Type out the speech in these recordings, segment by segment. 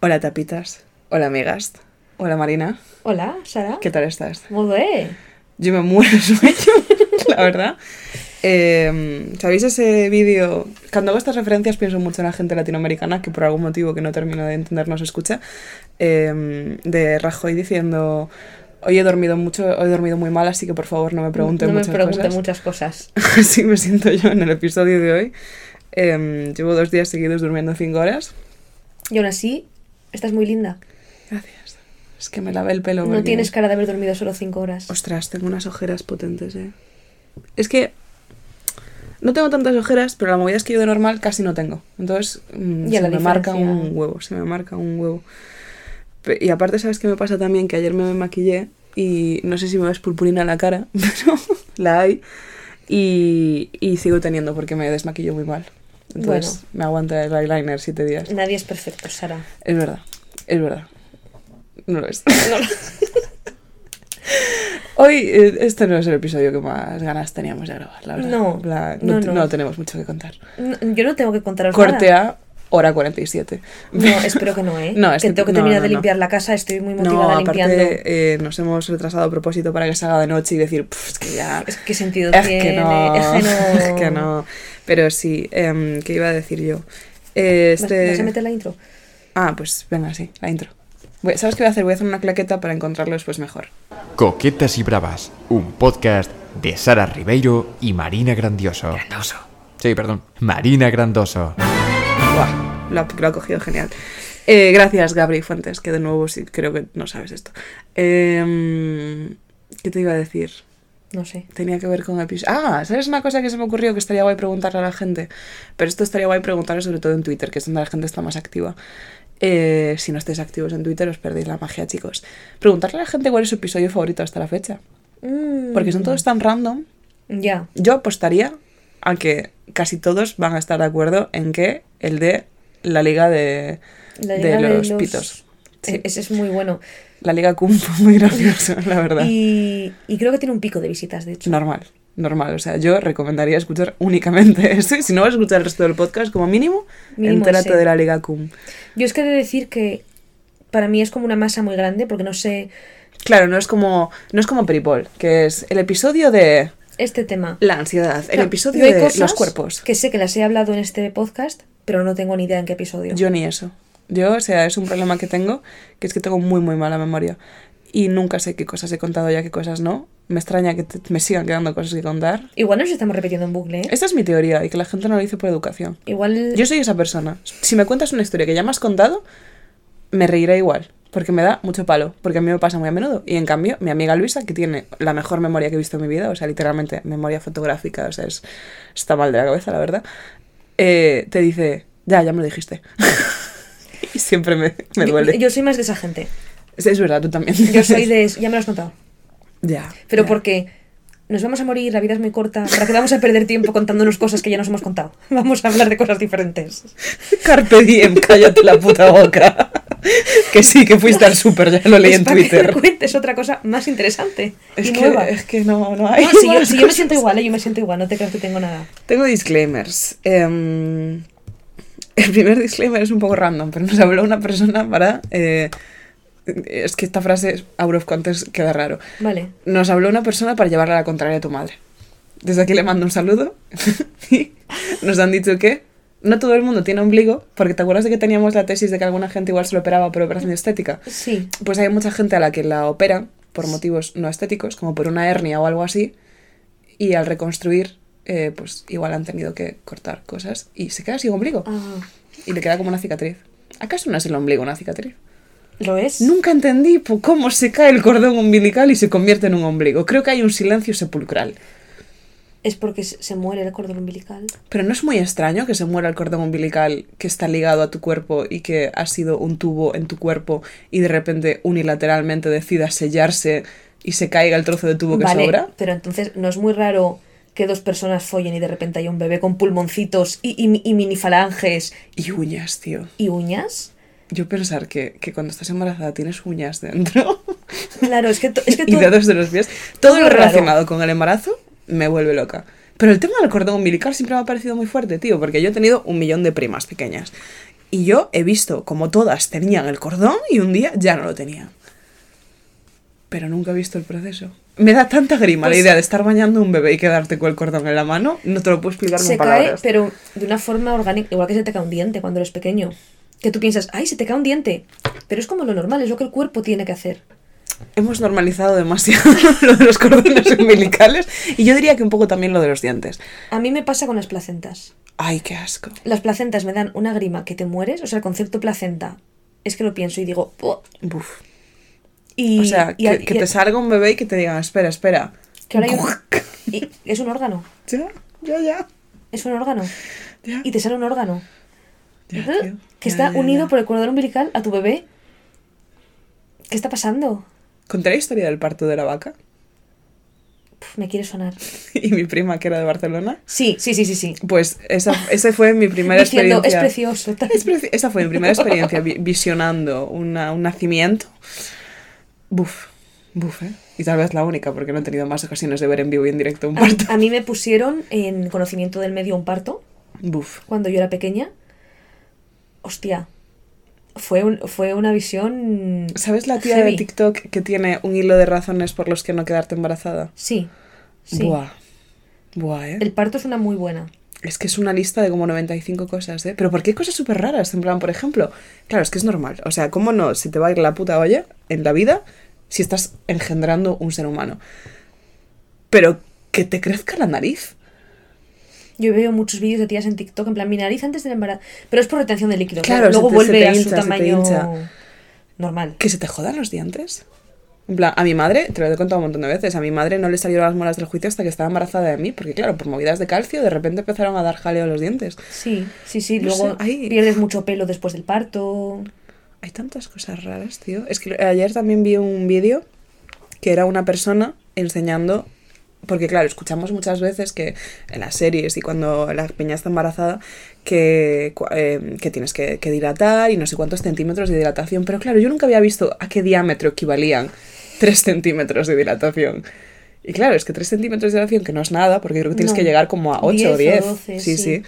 Hola tapitas, hola amigas, hola Marina, Hola, Sara. ¿qué tal estás? Molt bé. Yo me muero de sueño, la verdad. Eh, ¿Sabéis ese vídeo? Cuando hago estas referencias pienso mucho en la gente latinoamericana que por algún motivo que no termino de entender no se escucha. eh, de Rajoy diciendo, hoy he dormido mucho, hoy he dormido muy mal, así que por favor no me pregunten no me muchas pregunte cosas. muchas cosas. Así me siento yo en el episodio de hoy. Eh, llevo dos días seguidos durmiendo cinco horas. Y aún así, estás muy linda. Gracias. Es que me lavé el pelo. No porque- tienes cara de haber dormido solo cinco horas. Ostras, tengo unas ojeras potentes, eh. Es que no tengo tantas ojeras, pero la movida es que yo de normal casi no tengo. Entonces, mm, Ya, se me marca un huevo, se me marca un huevo. Y aparte, ¿sabes qué me pasa también? Que ayer me maquillé y no sé si me ves purpurina en la cara, pero la hay. Y, y sigo teniendo porque me desmaquillo muy mal. Entonces, me aguanta el eyeliner siete días. Nadie es perfecto, Sara. Es verdad, es verdad. No lo es. Hoy, eh, este no es el episodio que más ganas teníamos de grabar, la verdad. No, no, no. tenemos mucho que contar. Yo no tengo que contaros Corte nada. a hora 47. No, espero que no, ¿eh? No, es que tengo que terminar de limpiar la casa, estoy muy motivada limpiando. aparte eh, nos hemos retrasado a propósito para que se haga de noche y decir, "Pff, es que ya... Es que sentido Es tiene. que no, Es que no. es que no. Pero sí, em, ¿qué iba a decir yo? Eh, ¿Vas- este... ¿Vas a meter la intro? Ah, pues venga, sí, la intro. Voy- ¿Sabes qué voy a hacer? Voy a hacer una claqueta para encontrarlo después mejor. Coquetas y Bravas, un podcast de Sara Ribeiro y Marina Grandioso. Grandoso. Sí, perdón. Marina Grandoso. Buah, lo, ha- lo ha cogido genial. Eh, gracias, Gabri Fuentes, que de nuevo sí creo que no sabes esto. Em, ¿Qué te iba a decir? No sé. Tenía que ver con episodios. Ah, ¿sabes una cosa que se me ocurrió que estaría guay preguntarle a la gente? Pero esto estaría guay preguntarle sobre todo en Twitter, que es donde la gente está más activa. Eh, si no estáis activos en Twitter, os perdéis la magia, chicos. Preguntarle a la gente cuál es su episodio favorito hasta la fecha. Mm, Porque son todos tan random. Ya. Yo apostaría a que casi todos van a estar de acuerdo en que el de la liga de, La de liga de los, los- pitos. Sí. E- Ese es muy bueno. La liga Cum fue muy gracioso, la verdad. Y, y creo que tiene un pico de visitas, de hecho. Normal, normal. O sea, yo recomendaría escuchar únicamente ese. Si no vas a escuchar el resto del podcast, como mínimo, Mínimo entérate de la liga Cum. Yo es que he de decir que para mí es como una masa muy grande porque no sé Claro, no es como no es como Peripol, que es el episodio de este tema. la ansiedad, el episodio de los cuerpos. Que sé que las he hablado en este podcast, pero no tengo ni idea en qué episodio. Yo ni eso. Yo, o sea, es un problema que tengo, que es que tengo muy, muy mala memoria. Y nunca sé qué cosas he contado ya, qué cosas no. Me extraña que te- me sigan quedando cosas que contar. Igual nos estamos repitiendo en bucle, ¿eh? Esta es mi teoría y que la gente no lo dice por educación. Igual. Yo soy esa persona. Si me cuentas una historia que ya me has contado, me reiré igual. Porque me da mucho palo. Porque a mí me pasa muy a menudo. Y en cambio, mi amiga Luisa, que tiene la mejor memoria que he visto en mi vida, o sea, literalmente memoria fotográfica, o sea, es, está mal de la cabeza, la verdad, eh, te dice, ya, ya me lo dijiste. y siempre me, me yo- duele. Yo, soy más de esa gente. Es, es verdad, tú también. Yo soy de. Ya me lo has contado. Ya. Pero ya. porque nos vamos a morir, la vida es muy corta. ¿Para qué vamos a perder tiempo contándonos cosas que ya nos hemos contado? Vamos a hablar de cosas diferentes. Carpe diem, cállate la puta boca. que sí, que fuiste al súper, ya lo leí Es en que Twitter. me cuentes otra cosa más interesante Es y que, nueva. es que no, no hay. No, si yo, si yo me siento igual, ¿eh? yo me siento igual, no te creas que tengo nada. Tengo disclaimers. Em, el primer disclaimer es un poco random, pero nos habló una persona para... eh, es que esta frase, out of context, queda raro. Vale. Nos habló una persona para llevarle a la contraria a tu madre. Desde aquí le mando un saludo. y nos han dicho que no todo el mundo tiene ombligo, porque te acuerdas de que teníamos la tesis de que alguna gente igual se lo operaba por operación estética. Sí. Pues hay mucha gente a la que la operan por motivos no estéticos, como por una hernia o algo así, y al reconstruir, eh, pues igual han tenido que cortar cosas y se queda sin ombligo. Ah, Y le queda como una cicatriz. ¿Acaso no es el ombligo una cicatriz? ¿Lo es? Nunca entendí po- cómo se cae el cordón umbilical y se convierte en un ombligo. Creo que hay un silencio sepulcral. Es porque se se muere el cordón umbilical. Pero no es muy extraño que se muera el cordón umbilical que está ligado a tu cuerpo y que ha sido un tubo en tu cuerpo y de repente unilateralmente decida sellarse y se caiga el trozo de tubo que vale, sobra. pero entonces no es muy raro que dos personas follen y de repente haya un bebé con pulmoncitos y, y, y minifalanges Y uñas, tío. y uñas. Yo pensar que, que cuando estás embarazada tienes uñas dentro Claro, es que, es que y todo- dedos de los pies. Todo todo lo raro. relacionado con el embarazo me vuelve loca. Pero el tema del cordón umbilical siempre me ha parecido muy fuerte, tío, porque yo he tenido un millón de primas pequeñas. Y yo he visto como todas tenían el cordón y un día ya no lo tenían. Pero nunca he visto el proceso. Me da tanta grima Pues- la idea de estar bañando a un bebé y quedarte con el cordón en la mano. No te lo puedo explicar Se con cae, palabras. pero de una forma orgánica, igual que se te cae un diente cuando eres pequeño. Que tú piensas, ay, se te cae un diente. Pero es como lo normal, es lo que el cuerpo tiene que hacer. Hemos normalizado demasiado lo de los cordones umbilicales y yo diría que un poco también lo de los dientes. A mí me pasa con las placentas. Ay, qué asco. Las placentas me dan una grima que te mueres. O sea, el concepto placenta es que lo pienso y digo. Buf. Y, o sea, y- que, y- que te salga un bebé y que te digan, espera, espera. que ahora hay un- es un órgano. Ya, ya, ya. Es un órgano. ya. Y te sale un órgano. Ya, tío. que Ya, está unido por el cordón umbilical a tu bebé. ¿Qué está pasando? Conté la historia del parto de la vaca Puf, me quiere sonar. y mi prima que era de Barcelona. Sí, sí, sí, sí, sí. Pues esa, esa fue mi primera Diciendo, es experiencia. precioso. Es preci- esa fue mi primera experiencia vi- visionando una- un nacimiento. Buf, buf, ¿eh? Y tal vez la única, porque no he tenido más ocasiones de ver en vivo y en directo un A parto. a mí me pusieron en conocimiento del medio un parto Buf. cuando yo era pequeña. Hostia. Fue, un- fue una visión. ¿Sabes la tía heavy. de TikTok que tiene un hilo de razones por los que no quedarte embarazada? Sí. sí. Buah. Buah, ¿eh? El parto es una muy buena. Es que es una lista de como 95 cosas, ¿eh? Pero ¿por qué cosas súper raras? En plan, por ejemplo, claro, es que es normal. O sea, ¿cómo no se te va a ir la puta olla en la vida si estás engendrando un ser humano? Pero que te crezca la nariz. Yo veo muchos vídeos de tías en TikTok, en plan, mi nariz antes del embarazo. Pero es por retención de líquido. Claro, Luego se te- vuelve se te a su hincha, se te tamaño hincha. normal. Que se te jodan los dientes. En plan, a mi madre, te lo he contado un montón de veces, a mi madre no le salieron las muelas del juicio hasta que estaba embarazada de mí, porque claro, por movidas de calcio, de repente empezaron a dar jaleo los dientes. Sí, sí, sí. No Luego sé, pierdes mucho pelo después del parto. Hay tantas cosas raras, tío. Es que ayer también vi un vídeo que era una persona enseñando. Porque, claro, escuchamos muchas veces que en las series y cuando la peña está embarazada, que, eh, que tienes que, que dilatar y no sé cuántos centímetros de dilatación. Pero, claro, yo nunca había visto a qué diámetro equivalían 3 centímetros de dilatación. Y claro, es que 3 centímetros de dilatación, que no es nada, porque creo que tienes No. que llegar como a 8 10 o o 10. 12, sí, sí. sí.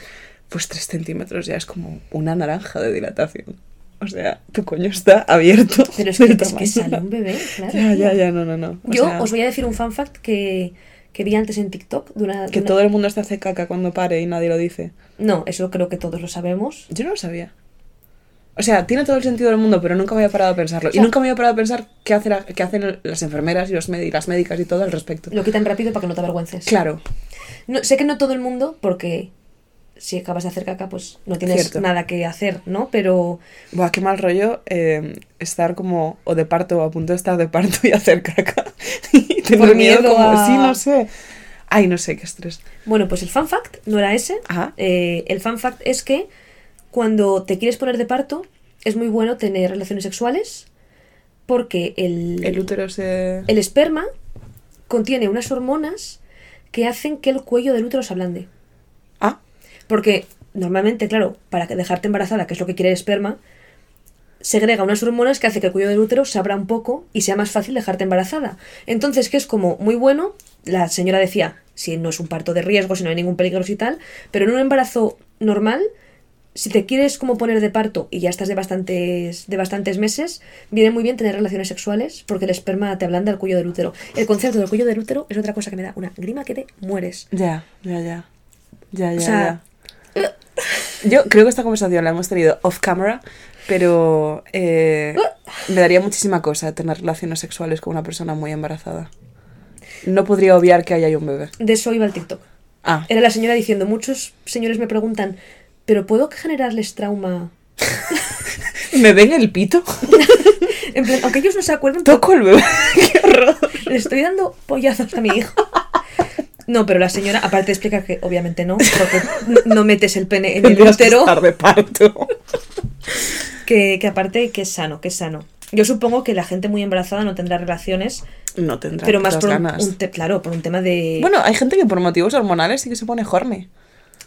Pues 3 centímetros ya es como una naranja de dilatación. O sea, tu coño está abierto. Pero es que, es que sale un bebé, claro. Ya, ya, ya, no, no, no. O Yo sea, os voy a decir un fan fact que, que vi antes en TikTok. De una, de Que una- todo el mundo se hace caca cuando pare y nadie lo dice. No, eso creo que todos lo sabemos. Yo no lo sabía. O sea, tiene todo el sentido del mundo, pero nunca me había parado a pensarlo. O sea- y nunca me había parado a pensar qué, hace la- qué hacen las enfermeras y, los y las médicas y todo al respecto. Lo quitan rápido para que no te avergüences. Claro, No, sé que no todo el mundo, porque si acabas de hacer caca, pues no tienes Cierto. nada que hacer, ¿no? Pero Buah, qué mal rollo eh, estar como o de parto o a punto de estar de parto y hacer caca. y tener Por miedo, miedo como, a- sí, no sé. Ay, no sé, qué estrés. bueno, pues el fan fact no era ese. Ajá. Eh, el fan fact es que cuando te quieres poner de parto, es muy bueno tener relaciones sexuales porque el, El útero se... el esperma contiene unas hormonas que hacen que el cuello del útero se ablande. Ah, Porque normalmente, claro, para dejarte embarazada, que es lo que quiere el esperma, segrega unas hormonas que hace que el cuello del útero se abra un poco y sea más fácil dejarte embarazada. Entonces, que es como muy bueno, la señora decía, si no es un parto de riesgo, si no hay ningún peligro y tal, pero en un embarazo normal, si te quieres como poner de parto y ya estás de bastantes, de bastantes meses, viene muy bien tener relaciones sexuales porque el esperma te ablanda el cuello del útero. El concepto del cuello del útero es otra cosa que me da una grima que te mueres. ya, ya, ya. Ya, ya, sea, ya. Yo creo que esta conversación la hemos tenido off camera, pero eh, me daría muchísima cosa tener relaciones sexuales con una persona muy embarazada. No podría obviar que ahí hay un bebé. De eso iba el TikTok. Ah, Era la señora diciendo, muchos señores me preguntan, ¿pero puedo generarles trauma? ¿me ven el pito? En plan, aunque ellos no se acuerden, Toco el bebé. ¡Qué horror! le estoy dando pollazos a mi hijo. No, pero la señora, aparte de explicar que obviamente no, porque no metes el pene en el útero, de parto. que, que aparte que es sano, que es sano. Yo supongo que la gente muy embarazada no tendrá relaciones, No tendrá pero más por un, ganas. un te- claro, por un tema de... Bueno, hay gente que por motivos hormonales sí que se pone horny.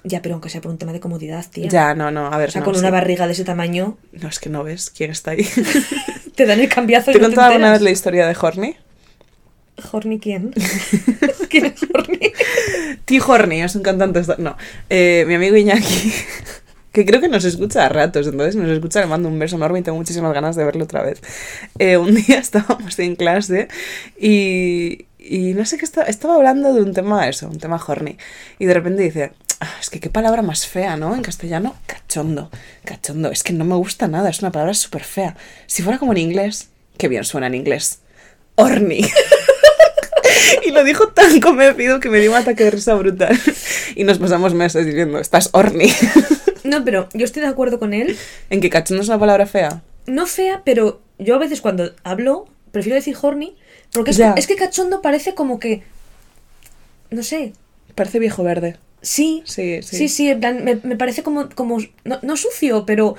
Ya, pero aunque sea por un tema de comodidad, tía. Ya, no, no, a ver. O sea, no, con sí. una barriga de ese tamaño, No, es que no ves quién está ahí. te dan el cambiazo y ¿Te no te alguna vez la historia de Horny? ¿Horny quién? ¿Quién es Horny? T. Horny es un cantante. No. Eh, mi amigo Iñaki. que creo que nos escucha a ratos, entonces nos escucha, le mando un beso enorme y tengo muchísimas ganas de verlo otra vez. Eh, un día estábamos en clase y, y no sé qué estaba, estaba hablando de un tema eso, un tema horny, y de repente dice, "Ah, es que qué palabra más fea, ¿no? En castellano, cachondo, cachondo, es que no me gusta nada, es una palabra súper fea. Si fuera como en inglés, qué bien suena en inglés. Horny. Y lo dijo tan convencido que me dio un ataque de risa brutal. Y nos pasamos meses diciendo, estás horny. No, pero yo estoy de acuerdo con él. ¿En que cachondo es una palabra fea? No fea, pero yo a veces cuando hablo prefiero decir horny. Porque es, es que cachondo parece como que. No sé. Parece viejo verde. Sí. Sí, sí. Sí, sí, en plan, me, me parece como. como no, no sucio, pero.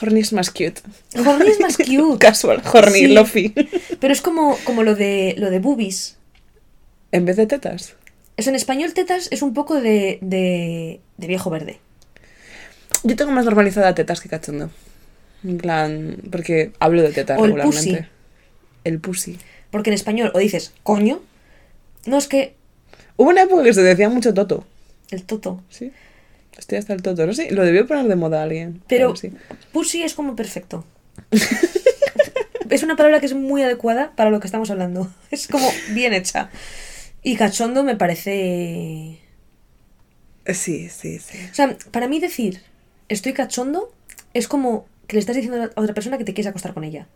Horny es más cute. Horny es más cute. Casual, horny, Sí. lofi. Pero es como, como lo de lo de boobies. En vez de tetas. Eso en español, tetas es un poco de, de, de viejo verde. Yo tengo más normalizada tetas que cachondo. En plan, porque hablo de tetas O el regularmente. pussy. El pussy. Porque en español o dices coño. No es que Hubo una época que se decía mucho toto. El toto. Sí. Estoy hasta el toto. No sé, lo debió poner de moda alguien. Pero sí. pussy es como perfecto. es una palabra que es muy adecuada para lo que estamos hablando. Es como bien hecha. Y cachondo me parece... Sí, sí, sí. O sea, para mí decir estoy cachondo es como que le estás diciendo a otra persona que te quieres acostar con ella.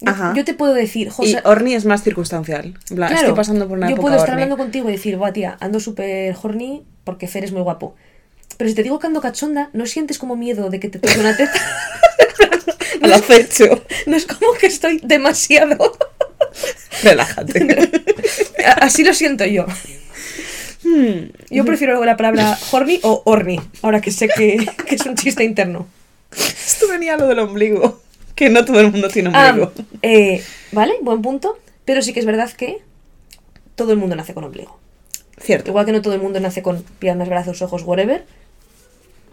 Yo, Ajá. yo te puedo decir, Y José... horny es más circunstancial. Claro, estoy pasando por una yo época puedo estar horny. hablando contigo y decir, buah, tía, ando súper horny porque Fer es muy guapo. Pero si te digo que ando cachonda, ¿no sientes como miedo de que te toque una teta? Al acecho. no es como que estoy demasiado... Relájate. Así lo siento yo. Hmm. Yo prefiero la palabra horny o horny, ahora que sé que, que es un chiste interno. Esto venía a lo del ombligo. Que no todo el mundo tiene Ah, ombligo. eh, vale, buen punto. Pero sí que es verdad que todo el mundo nace con ombligo. Cierto. Igual que no todo el mundo nace con piernas, brazos, ojos, whatever.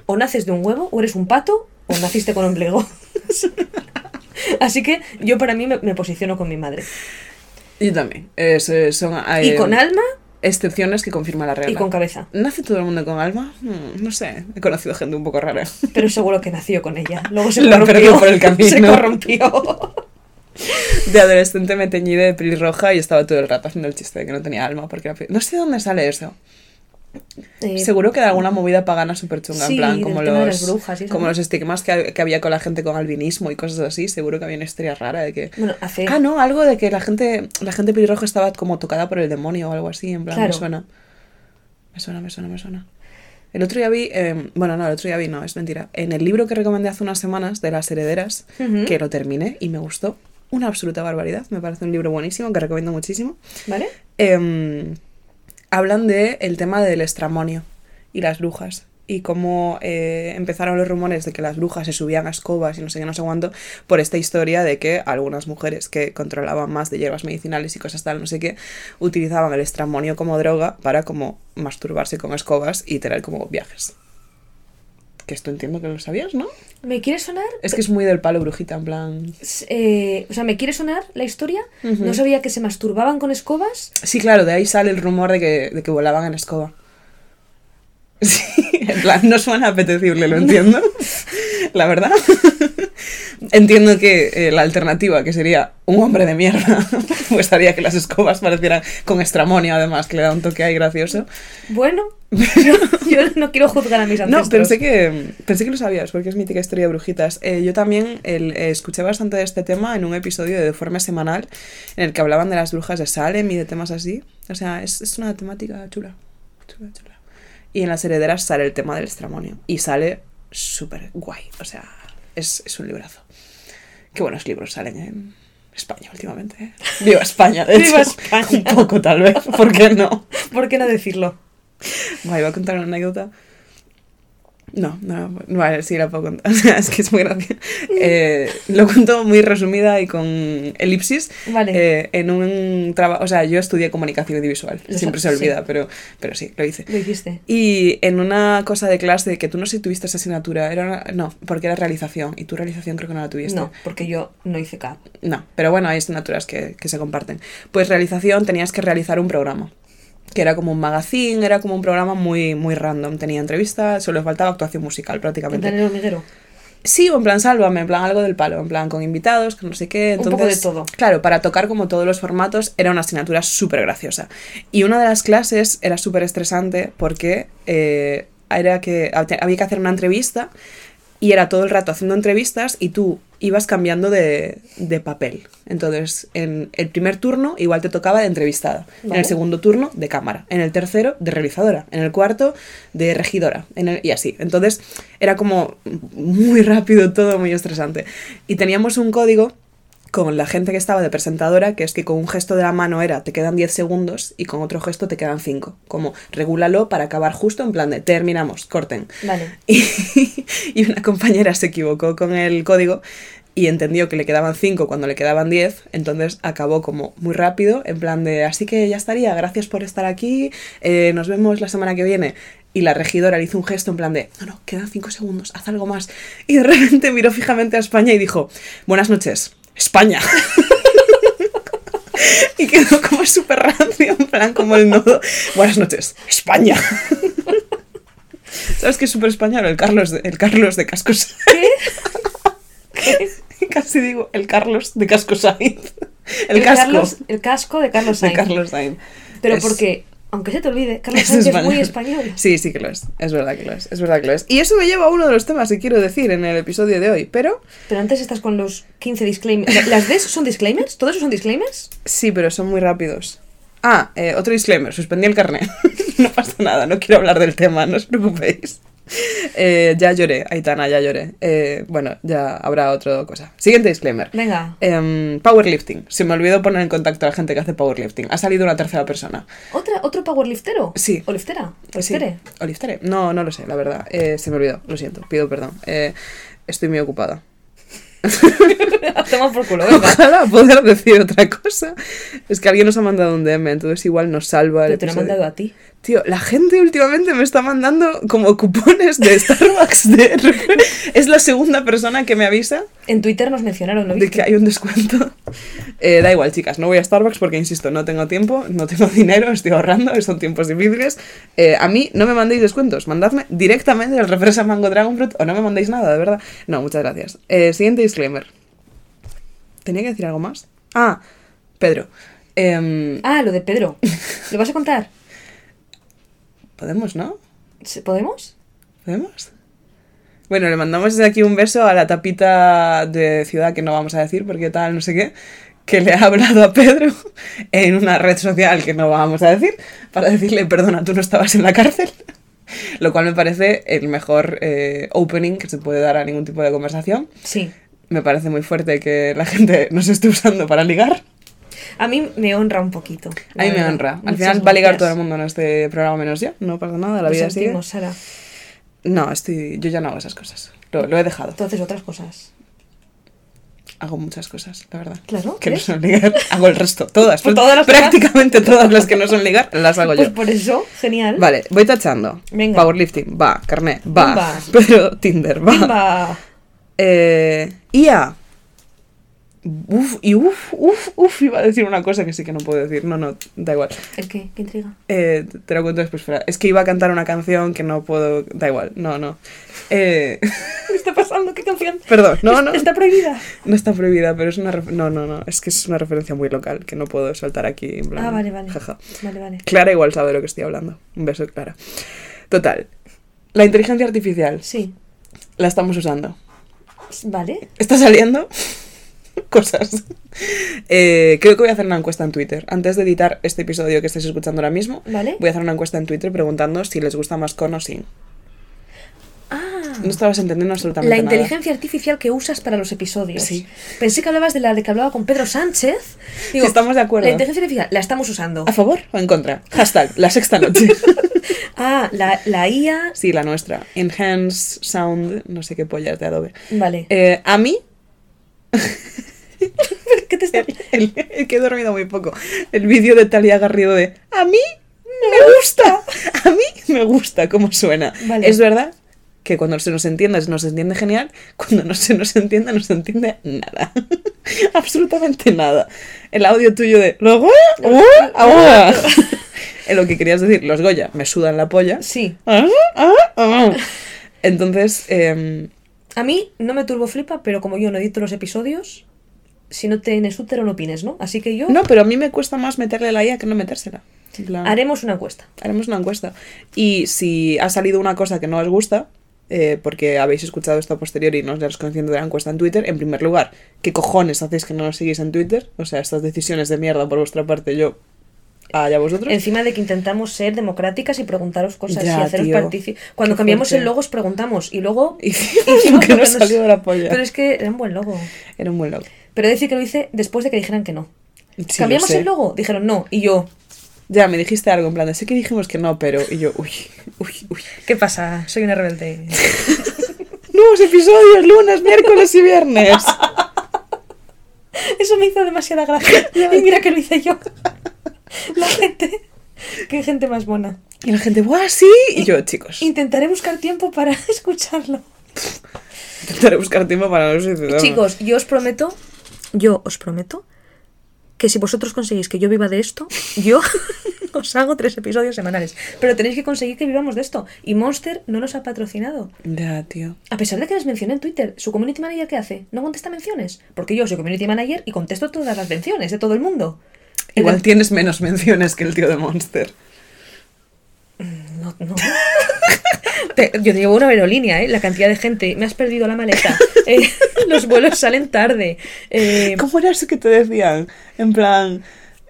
O naces de un huevo, o eres un pato, o naciste con ombligo. Así que yo para mí me, me posiciono con mi madre. Yo también. Es, eh, son Y eh, con alma excepciones que confirma la regla. y con cabeza. ¿Nace todo el mundo con alma? Hmm, no sé. He conocido gente un poco rara. Pero seguro que nació con ella. Luego se corrompió. por el camino. Se corrompió. De adolescente me teñí de pelirroja y estaba todo el rato haciendo el chiste de que no tenía alma. Porque No sé de dónde sale eso. Eh, Seguro que de alguna movida pagana súper chunga. Sí, en plan, como los, brujas como los estigmas que, que había con la gente con albinismo y cosas así. Seguro que había una historia rara de que. Bueno, hace. Ah, no, algo de que la gente, la gente pelirroja estaba como tocada por el demonio o algo así, en plan, me Claro. suena. Me suena, me suena, me suena. El otro día vi, eh, bueno, no, el otro día vi, no, es mentira. En el libro que recomendé hace unas semanas de las herederas, Ujú. que lo terminé y me gustó, una absoluta barbaridad, me parece un libro buenísimo que recomiendo muchísimo. ¿Vale? Em, hablan de el tema del estramonio y las brujas y cómo eh, empezaron los rumores de que las brujas se subían a escobas y no sé qué, no sé cuánto, por esta historia de que algunas mujeres que controlaban más de hierbas medicinales y cosas tal, no sé qué, utilizaban el estramonio como droga para como masturbarse con escobas y tener como viajes. Que esto entiendo que lo sabías, ¿no? ¿Me quiere sonar? Es que es muy del palo brujita, en plan... Eh, o sea, ¿me quiere sonar la historia? No sabía que se masturbaban con escobas. Sí, claro, de ahí sale el rumor de que, de que volaban en escoba. Sí, en plan, no suena apetecible, lo entiendo. La verdad. Entiendo que eh, la alternativa, que sería un hombre de mierda, pues haría que las escobas parecieran con estramonio, además, que le da un toque ahí gracioso. Bueno, yo, yo no quiero juzgar a mis ancestros. No, pensé que, pensé que lo sabías, porque es mítica historia de brujitas. Eh, yo también el- eh, escuché bastante de este tema en un episodio de Deforme Semanal, en el que hablaban de las brujas de Salem y de temas así. O sea, es, es una temática chula. Chula, chula. Y en las herederas sale el tema del estramonio. Y sale súper guay. O sea, es, es un librazo. Qué buenos libros salen en España últimamente. ¿eh? Viva España, de Viva hecho. España. Un poco, tal vez. ¿Por qué no? ¿Por qué no decirlo? Vale, voy a contar una anécdota. No, no, vale, sí la puedo contar. O sea, es que es muy gracioso. Eh, lo cuento muy resumida y con elipsis. Vale. Eh, en un trabajo, o sea, yo estudié comunicación audiovisual. Lo Siempre se olvida, sí. pero, pero sí, lo hice. Lo hiciste. Y en una cosa de clase que tú no sé si tuviste esa asignatura, era una- no, porque era realización. Y tu realización creo que no la tuviste. No, porque yo no hice CAP. No, pero bueno, hay asignaturas que, que se comparten. Pues realización tenías que realizar un programa. Que era como un magazine, era como un programa muy, muy random. Tenía entrevistas, solo faltaba actuación musical En prácticamente. plan el hormiguero. Sí, o en plan sálvame, en plan algo del palo, en plan con invitados, que no sé qué. Un poco de todo. Claro, para tocar como todos los formatos era una asignatura súper graciosa. Y una de las clases era súper estresante porque eh, era que había que hacer una entrevista y era todo el rato haciendo entrevistas y tú ibas cambiando de, de papel. Entonces, en el primer turno igual te tocaba de entrevistada, en el segundo turno de cámara, en el tercero de realizadora, en el cuarto de regidora, en el- y así. Entonces, era como muy rápido todo, muy estresante. Y teníamos un código con la gente que estaba de presentadora, que es que con un gesto de la mano era te quedan 10 segundos y con otro gesto te quedan 5. Como regúlalo para acabar justo en plan de terminamos, corten. Vale. Y, y una compañera se equivocó con el código y entendió que le quedaban 5 cuando le quedaban 10, entonces acabó como muy rápido, en plan de, así que ya estaría, gracias por estar aquí, eh, nos vemos la semana que viene. Y la regidora le hizo un gesto en plan de, no, no, quedan 5 segundos, haz algo más. Y de repente miró fijamente a España y dijo, buenas noches, España. y quedó como súper rancio, en plan como el nodo, buenas noches, España. ¿Sabes qué es súper español? El Carlos de, el Carlos de Cascos. ¿Qué? Casi digo, el Carlos de Casco Sainz. El, casco Carlos- el casco de Carlos de Sainz. Carlos Sainz. Pero Es- porque, aunque se te olvide, Carlos Sainz es muy español. Sí, sí que lo es. Es verdad que lo es. Es verdad que lo es. Y eso me lleva a uno de los temas que quiero decir en el episodio de hoy. Pero Pero antes estás con los 15 disclaimers. ¿Las Ds son disclaimers? ¿Todos son disclaimers? sí, pero son muy rápidos. Ah, eh, otro disclaimer. Suspendí el carnet. no pasa nada. No quiero hablar del tema. No os preocupéis. Eh, ya lloré, Aitana, ya lloré. Eh, bueno, ya habrá otra cosa. Siguiente disclaimer. Venga. Em, powerlifting. Se me olvidó poner en contacto a la gente que hace powerlifting. Ha salido una tercera persona. ¿Otra, ¿Otro powerliftero? Sí. ¿O liftera? ¿O Sí. liftere? ¿O liftere? No, no lo sé, la verdad. Eh, se me olvidó, lo siento, pido perdón. Eh, estoy muy ocupada. Toma por culo, venga. Ojalá poder decir otra cosa. Es que alguien nos ha mandado un DM, entonces igual nos salva el Pero te lo episodio. mandado a ti. Tío, la gente últimamente me está mandando como cupones de Starbucks. De... es la segunda persona que me avisa En Twitter nos mencionaron, ¿no de viste? que hay un descuento. Eh, da igual, chicas, no voy a Starbucks porque, insisto, no tengo tiempo, no tengo dinero, estoy ahorrando, son tiempos difíciles. Eh, a mí no me mandéis descuentos, mandadme directamente el refresca Mango Dragon Fruit o no me mandéis nada, de verdad. No, muchas gracias. Eh, siguiente disclaimer. ¿Tenía que decir algo más? Ah, Pedro. Em, Ah, lo de Pedro. ¿Lo vas a contar? Podemos, ¿no? ¿Se- ¿Podemos? ¿Podemos? Bueno, le mandamos desde aquí un beso a la tapita de ciudad que no vamos a decir porque tal, no sé qué, que le ha hablado a Pedro en una red social que no vamos a decir para decirle, perdona, tú no estabas en la cárcel. Lo cual me parece el mejor eh, opening que se puede dar a ningún tipo de conversación. Sí. Me parece muy fuerte que la gente nos esté usando para ligar. A mí me honra un poquito. A mí me honra. Al Muchas final va a ligar gracias. todo el mundo en este programa menos yo. No pasa nada, la vida sigue. Sara. No, estoy, yo ya no hago esas cosas. Lo, lo he dejado. Haces otras cosas. Hago muchas cosas, la verdad. Claro, Que no son ligar. Hago el resto, todas. Pues todas las prácticamente todas las que no son ligar las hago Pues yo. por eso, genial. Vale, voy tachando. Venga. Powerlifting, va. Carnet, va. Pero Tinder, va. Eh, IA. Uf, y uf, uf, uf, iba a decir una cosa que sí que no puedo decir. No, no, da igual. ¿El qué? ¿Qué intriga? Eh, te lo cuento después fuera. Es que iba a cantar una canción que no puedo. Da igual, no, no. Eh, ¿Qué está pasando? ¿Qué canción? perdón, no, no. Está prohibida. No está prohibida, pero es una no, no, no, es que es una referencia muy local que no puedo soltar aquí. en plan, Ah, vale, vale. jaja. Vale, vale. Clara igual sabe de lo que estoy hablando. Un beso, Clara. Total. La inteligencia artificial Sí. la estamos usando. Vale. Está saliendo cosas. Eh, creo que voy a hacer una encuesta en Twitter. Antes de editar este episodio que estáis escuchando ahora mismo, Vale. voy a hacer una encuesta en Twitter preguntando si les gusta más con o sin. Ah. No estabas entendiendo absolutamente La nada. inteligencia artificial que usas para los episodios. Sí. Pensé que hablabas de la de que hablaba con Pedro Sánchez. Digo, Sí, estamos de acuerdo. La inteligencia artificial la estamos usando. ¿A favor o en contra? Hashtag, la sexta noche. Ah, la, la IA. Sí, la nuestra. Enhance Sound, no sé qué pollas de Adobe. Vale. Eh, a mí, ¿Qué te está... el, el que he dormido muy poco, el vídeo de Talia Garrido de A mí me gusta, a mí me gusta cómo suena. Vale. Es verdad que cuando se nos entiende, se nos entiende genial, cuando no se nos entiende, no se entiende nada. Absolutamente nada. El audio tuyo de ahora, ahora. en lo que querías decir, los Goya me sudan la polla. Sí. Ah, ah, ah. Entonces, em, A mí no me turbo flipa, pero como yo no edito los episodios, si no tienes útero no opines, ¿no? Así que yo no, pero a mí me cuesta más meterle la IA que no metérsela. Plan, haremos una encuesta. haremos una encuesta. Y si ha salido una cosa que no os gusta, eh, porque habéis escuchado esto a posteriori y no os dais conociendo de la encuesta en Twitter, en primer lugar, ¿qué cojones hacéis que no nos seguís en Twitter? O sea, estas decisiones de mierda por vuestra parte, yo. Allá vosotros. Encima de que intentamos ser democráticas y preguntaros cosas Ya, y haceros partícipes. Cuando cambiamos fuerte. el logo os preguntamos y luego Hicimos que nos salió de la polla. Pero es que era un buen logo. Era un buen logo. Pero decir que lo hice después de que dijeran que no. Sí, ¿Cambiamos el logo? Dijeron no. Y yo, Ya, me dijiste algo en plan sé que dijimos que no, pero. Y yo, uy, uy, uy. ¿qué pasa? Soy una rebelde. Nuevos episodios, lunes, miércoles y viernes. Eso me hizo demasiada gracia. Y mira que lo hice yo. La gente. Qué gente más buena. Y la gente, ¡buah, sí! Y yo, chicos, Intentaré buscar tiempo para escucharlo. intentaré buscar tiempo para no suicidarme. Chicos, yo os prometo, yo os prometo que si vosotros conseguís que yo viva de esto, yo os hago tres episodios semanales. Pero tenéis que conseguir que vivamos de esto. Y Monster no nos ha patrocinado. Ya, tío. A pesar de que les mencioné en Twitter, ¿su community manager qué hace? ¿No contesta menciones? Porque yo soy community manager y contesto todas las menciones de todo el mundo. Igual tienes menos menciones que el tío de Monster. No, no. Te- yo te llevo una aerolínea, ¿eh? La cantidad de gente. Me has perdido la maleta. eh, los vuelos salen tarde. eh, ¿Cómo era eso que te decían? En plan.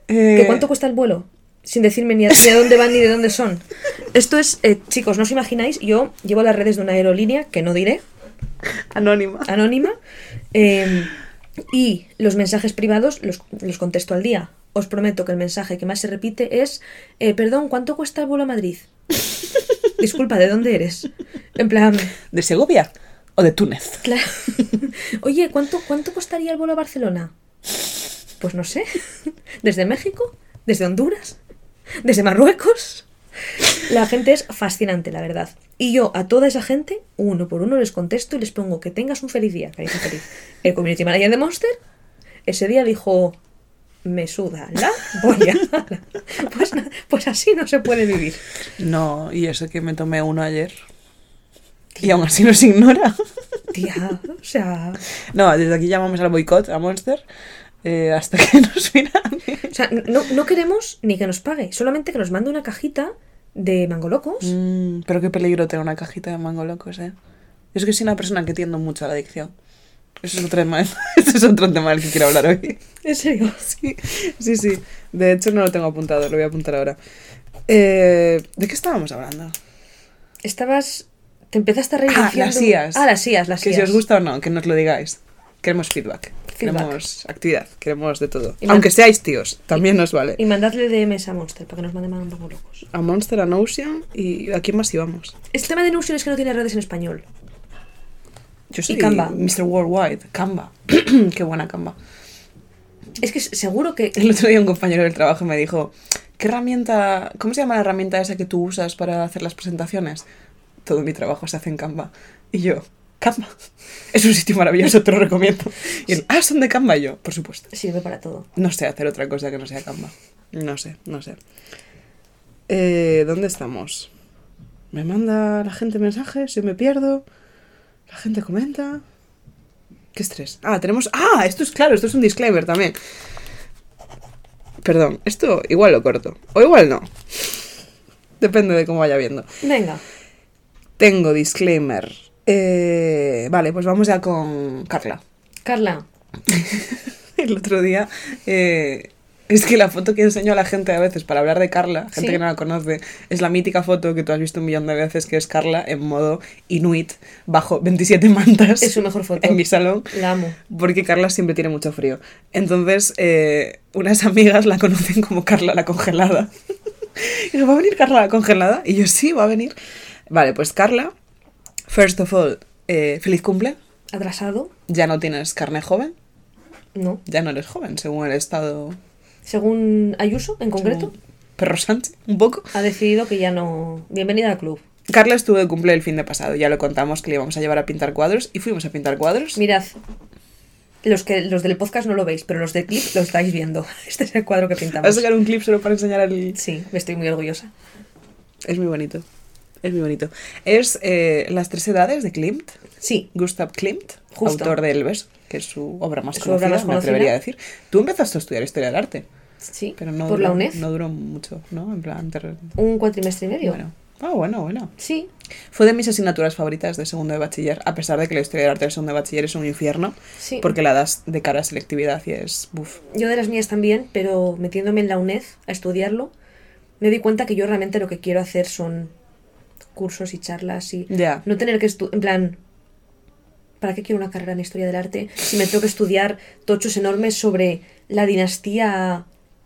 eh, ¿Que cuánto cuesta el vuelo? Sin decirme ni a, ni a dónde van ni de dónde son. Esto es, chicos, no os imagináis, yo llevo las redes de una aerolínea, que no diré, Anónima. anónima, y los mensajes privados los, los contesto al día. Os prometo que el mensaje que más se repite es, eh, perdón, ¿cuánto cuesta el vuelo a Madrid? Disculpa, ¿de dónde eres? En plan, ¿De Segovia? ¿O de Túnez? claro. Oye, ¿cuánto, ¿cuánto costaría el vuelo a Barcelona? Pues no sé. ¿Desde México? ¿Desde Honduras? ¿Desde Marruecos? La gente es fascinante, la verdad. Y yo a toda esa gente, uno por uno, les contesto y les pongo que tengas un feliz día, cariño feliz. El community manager de Monster ese día dijo, me suda la polla. Pues, pues así no se puede vivir. No, y eso que me tomé uno ayer. Y aún así nos ignora. Tía, o sea... No, desde aquí llamamos al boicot a Monster. eh, hasta que nos miran. O sea, no, no queremos ni que nos pague, solamente que nos mande una cajita de mango locos. Mm, pero qué peligro tener una cajita de mango locos, eh. Yo es que soy una persona que tiendo mucho a la adicción. Eso es otro tema, ese es otro tema del que quiero hablar hoy. ¿En serio? Sí, sí, sí. De hecho, no lo tengo apuntado, lo voy a apuntar ahora. Eh, ¿De qué estábamos hablando? Estabas. Te empezaste a reír Ah, las IAS. Ah, las IAS, las Que IAS. si os gusta o no, que nos lo digáis. Queremos feedback. Feedback. Queremos actividad, queremos de todo. Y Aunque seáis tíos, también nos vale. Y mandadle DMs a Monster para que nos mande más un poco locos. A Monster, a Notion y a quién más íbamos. El tema de Notion es que no tiene redes en español. Yo soy Canva. Mr. Worldwide. Canva. qué buena Canva. Es que seguro que. El otro día un compañero del trabajo me dijo, ¿qué herramienta, cómo se llama la herramienta esa que tú usas para hacer las presentaciones? Todo mi trabajo se hace en Canva. Y yo, Canva. Es un sitio maravilloso, te lo recomiendo. Y él, ah, son de Canva. Y yo, por supuesto. Sirve para todo. No sé hacer otra cosa que no sea Canva. No sé, no sé. Eh, ¿Dónde estamos? Me manda la gente mensajes, yo me pierdo. La gente comenta. Qué estrés. Ah, tenemos. Ah, esto es claro, esto es un disclaimer también. Perdón, esto igual lo corto. O igual no. Depende de cómo vaya viendo. Venga. Tengo disclaimer. Eh, vale, pues vamos ya con Carla. Carla. El otro día. eh, es que la foto que enseño a la gente a veces para hablar de Carla, gente Sí. que no la conoce, es la mítica foto que tú has visto un millón de veces, que es Carla en modo inuit, bajo 27 mantas. Es su mejor foto. En mi salón. La amo. Porque Carla siempre tiene mucho frío. Entonces, eh, unas amigas la conocen como Carla la congelada. y ¿va a venir Carla la congelada? Y yo, sí, va a venir. Vale, pues Carla, first of all, eh, feliz cumple. Atrasado. Ya no tienes carne joven, No. ya no eres joven, según el estado Según Ayuso, en concreto, Perro Sánchez, un poco. ha decidido que ya no. Bienvenida al club. Carla estuvo de cumple el fin de pasado, ya lo contamos que le íbamos a llevar a pintar cuadros y fuimos a pintar cuadros. Mirad. Los, que, los del podcast no lo veis, pero los del clip lo estáis viendo. Este es el cuadro que Vas a pintamos. sacar un clip solo para enseñar el... Sí, me estoy muy orgullosa. Es muy bonito. Es muy bonito. Es eh, Las tres edades de Klimt. Sí, Gustav Klimt, Justo. autor de Elves, que es su obra más Su obra conocida, más me atrevería a decir. Tú empezaste a estudiar historia del arte, sí. pero no, por duró, la UNED. no duró mucho, ¿no? En plan, ter- Un cuatrimestre y medio. bueno. Ah, bueno, bueno. Sí, Fue de mis asignaturas favoritas de segundo de bachiller, a pesar de que la historia del arte de segundo de bachiller es un infierno, sí. porque la das de cara a selectividad y es... Buf. Yo de las mías también, pero metiéndome en la UNED a estudiarlo, me di cuenta que yo realmente lo que quiero hacer son cursos y charlas y Ya. no tener que en plan, ¿para qué quiero una carrera en historia del arte si me tengo que estudiar tochos enormes sobre la dinastía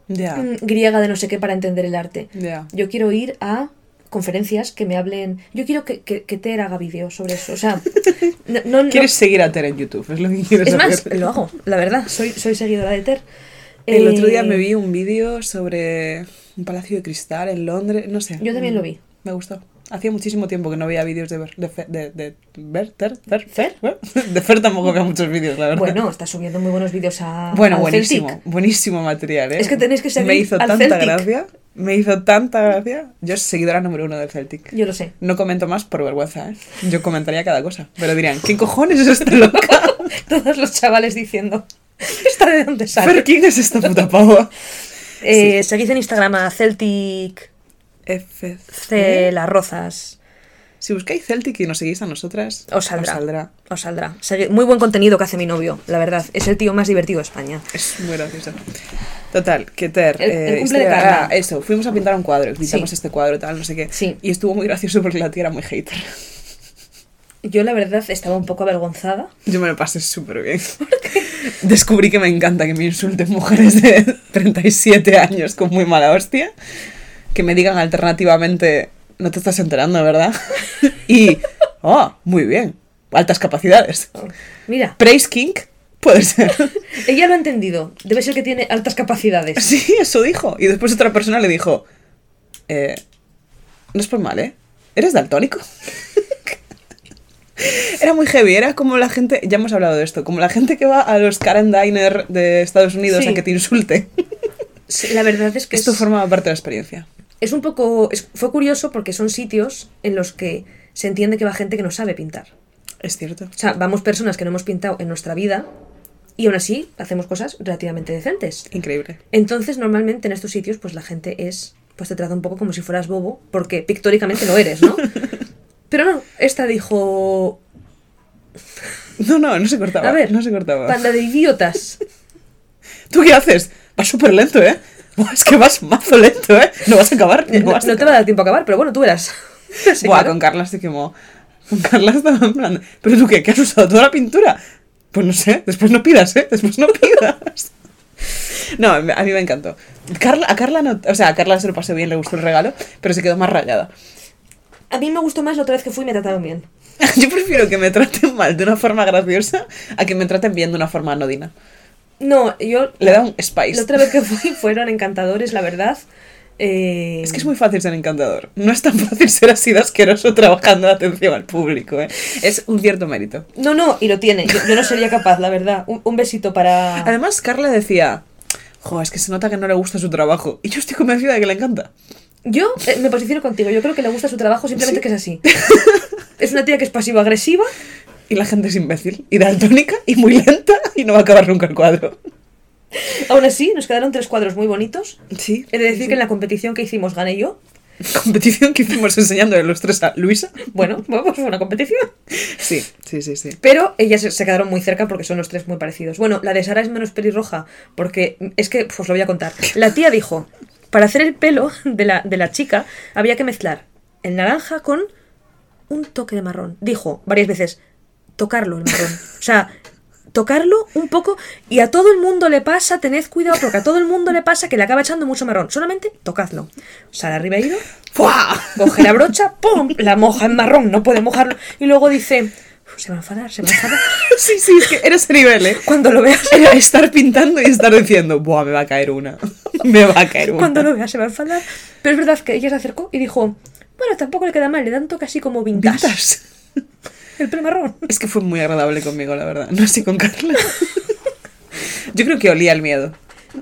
Ya. mm, griega de no sé qué para entender el arte? Ya. Yo quiero ir a conferencias que me hablen. Yo quiero que, que, que Ter haga vídeos sobre eso. O sea, no, no- no- ¿Quieres seguir a Ter en YouTube? Es lo que quieres es más, hacer. lo hago, la verdad. Soy, soy seguidora de Ter. El otro día Eh, me vi un vídeo sobre un palacio de cristal en Londres, no sé. Yo también lo vi. Me gustó. Hacía muchísimo tiempo que no veía vídeos de Ver, de, Fe- de, de Ver, Ter, Fer, ¿Fer? De Fer tampoco veo muchos vídeos, la verdad. Bueno, está subiendo muy buenos vídeos a. Bueno, al buenísimo, Celtic. buenísimo material, ¿eh? Es que tenéis que seguir Me hizo al tanta Celtic. gracia, me hizo tanta gracia. Yo soy seguidora número uno del Celtic. Yo lo sé. No comento más por vergüenza, ¿eh? Yo comentaría cada cosa. Pero dirían, ¿qué cojones es esta loca? Todos los chavales diciendo. ¿Esta de dónde sale? Fer, ¿quién es esta puta pava? Eh, Seguid en Instagram a Celtic FC. Las Rozas. Si buscáis Celtic y nos seguís a nosotras, Os saldrá. Os saldrá. Os saldrá. Muy buen contenido que hace mi novio, la verdad. Es el tío más divertido de España. Es muy gracioso. Total, que Ter. El- el cumple de Carla. eso, fuimos a pintar un cuadro, pintamos Sí. este cuadro, tal, no sé qué. Sí. Y estuvo muy gracioso porque la tía era muy hater. Yo, la verdad, estaba un poco avergonzada. Yo me lo pasé súper bien. Descubrí que me encanta que me insulten mujeres de 37 años con muy mala hostia. Que me digan alternativamente, no te estás enterando, ¿verdad? Y, oh, muy bien, altas capacidades. Mira, Praise King, puede ser. ella lo ha entendido. Debe ser que tiene altas capacidades. Sí, eso dijo. Y después otra persona le dijo, eh, no es por mal, ¿eh? ¿Eres daltónico? Era muy heavy, era como la gente, ya hemos hablado de esto, como la gente que va a los Karen Diner de Estados Unidos Sí. a que te insulte. Sí, La verdad es que Esto es, formaba parte de la experiencia. Es un poco... es- fue curioso porque son sitios en los que se entiende que va gente que no sabe pintar. Es cierto. O sea, vamos personas que no hemos pintado en nuestra vida y aún así hacemos cosas relativamente decentes. Increíble. Entonces, normalmente en estos sitios, pues la gente es, pues te trata un poco como si fueras bobo, porque pictóricamente lo eres, ¿no? Pero no, esta dijo, No, no, no se cortaba. a ver, no se cortaba. banda de idiotas. ¿Tú qué haces? Vas súper lento, ¿eh? Es que vas mazo lento, ¿eh? No vas a acabar. No, No, vas a no te va a dar tiempo a acabar, pero bueno, tú verás. Buah, Señora. con Carla se quemó. Con Carla estaba en plan, ¿pero tú qué? ¿Que has usado toda la pintura? Pues no sé, después no pidas, ¿eh? Después no pidas. No, a mí me encantó. Carla, a Carla no, o sea, a Carla se lo pasó bien, le gustó el regalo, pero se quedó más rayada. A mí me gustó más la otra vez que fui y me trataron bien. Yo prefiero que me traten mal de una forma graciosa a que me traten bien de una forma anodina. No, yo... Le da un spice. La otra vez que fui fueron encantadores, la verdad. Eh, Es que es muy fácil ser encantador. No es tan fácil ser así de asqueroso trabajando en atención al público, ¿eh? Es un cierto mérito. No, no, y lo tiene. Yo, yo no sería capaz, la verdad. Un, un besito para... Además, Carla decía, jo, es que se nota que no le gusta su trabajo. Y yo estoy convencida de que le encanta. Yo eh, me posiciono contigo. Yo creo que le gusta su trabajo simplemente Sí. que es así. es una tía que es pasivo-agresiva. Y la gente es imbécil, y daltónica, y muy lenta, y no va a acabar nunca el cuadro. Aún así, nos quedaron tres cuadros muy bonitos. Sí. He de decir que en la competición que hicimos gané yo. Competición que hicimos enseñándole los tres a Luisa. Bueno, pues fue una competición. Sí, sí, sí, sí. Pero ellas se- se quedaron muy cerca porque son los tres muy parecidos. Bueno, la de Sara es menos pelirroja porque es que, pues lo voy a contar. La tía dijo, para hacer el pelo de la, de la chica había que mezclar el naranja con un toque de marrón. Dijo varias veces, tocarlo el marrón. O sea, tocarlo un poco y a todo el mundo le pasa, tened cuidado porque a todo el mundo le pasa que le acaba echando mucho marrón. Solamente tocadlo. Sara Ribeiro ¡Fua! coge la brocha, ¡pum! La moja en marrón, no puede mojarlo. Y luego dice, "Uf, se va a enfadar, se va a enfadar. Sí, sí, es que era ese nivel, ¿eh? Cuando lo veas, Era estar pintando y estar diciendo, buah, me va a caer una. Me va a caer una. cuando lo veas se va a enfadar. Pero es verdad que ella se acercó y dijo, bueno, tampoco le queda mal, le da un toque así como vintage. Vintage. El marrón. Es que fue muy agradable conmigo, la verdad. No así con Carla. Yo creo que olía el miedo.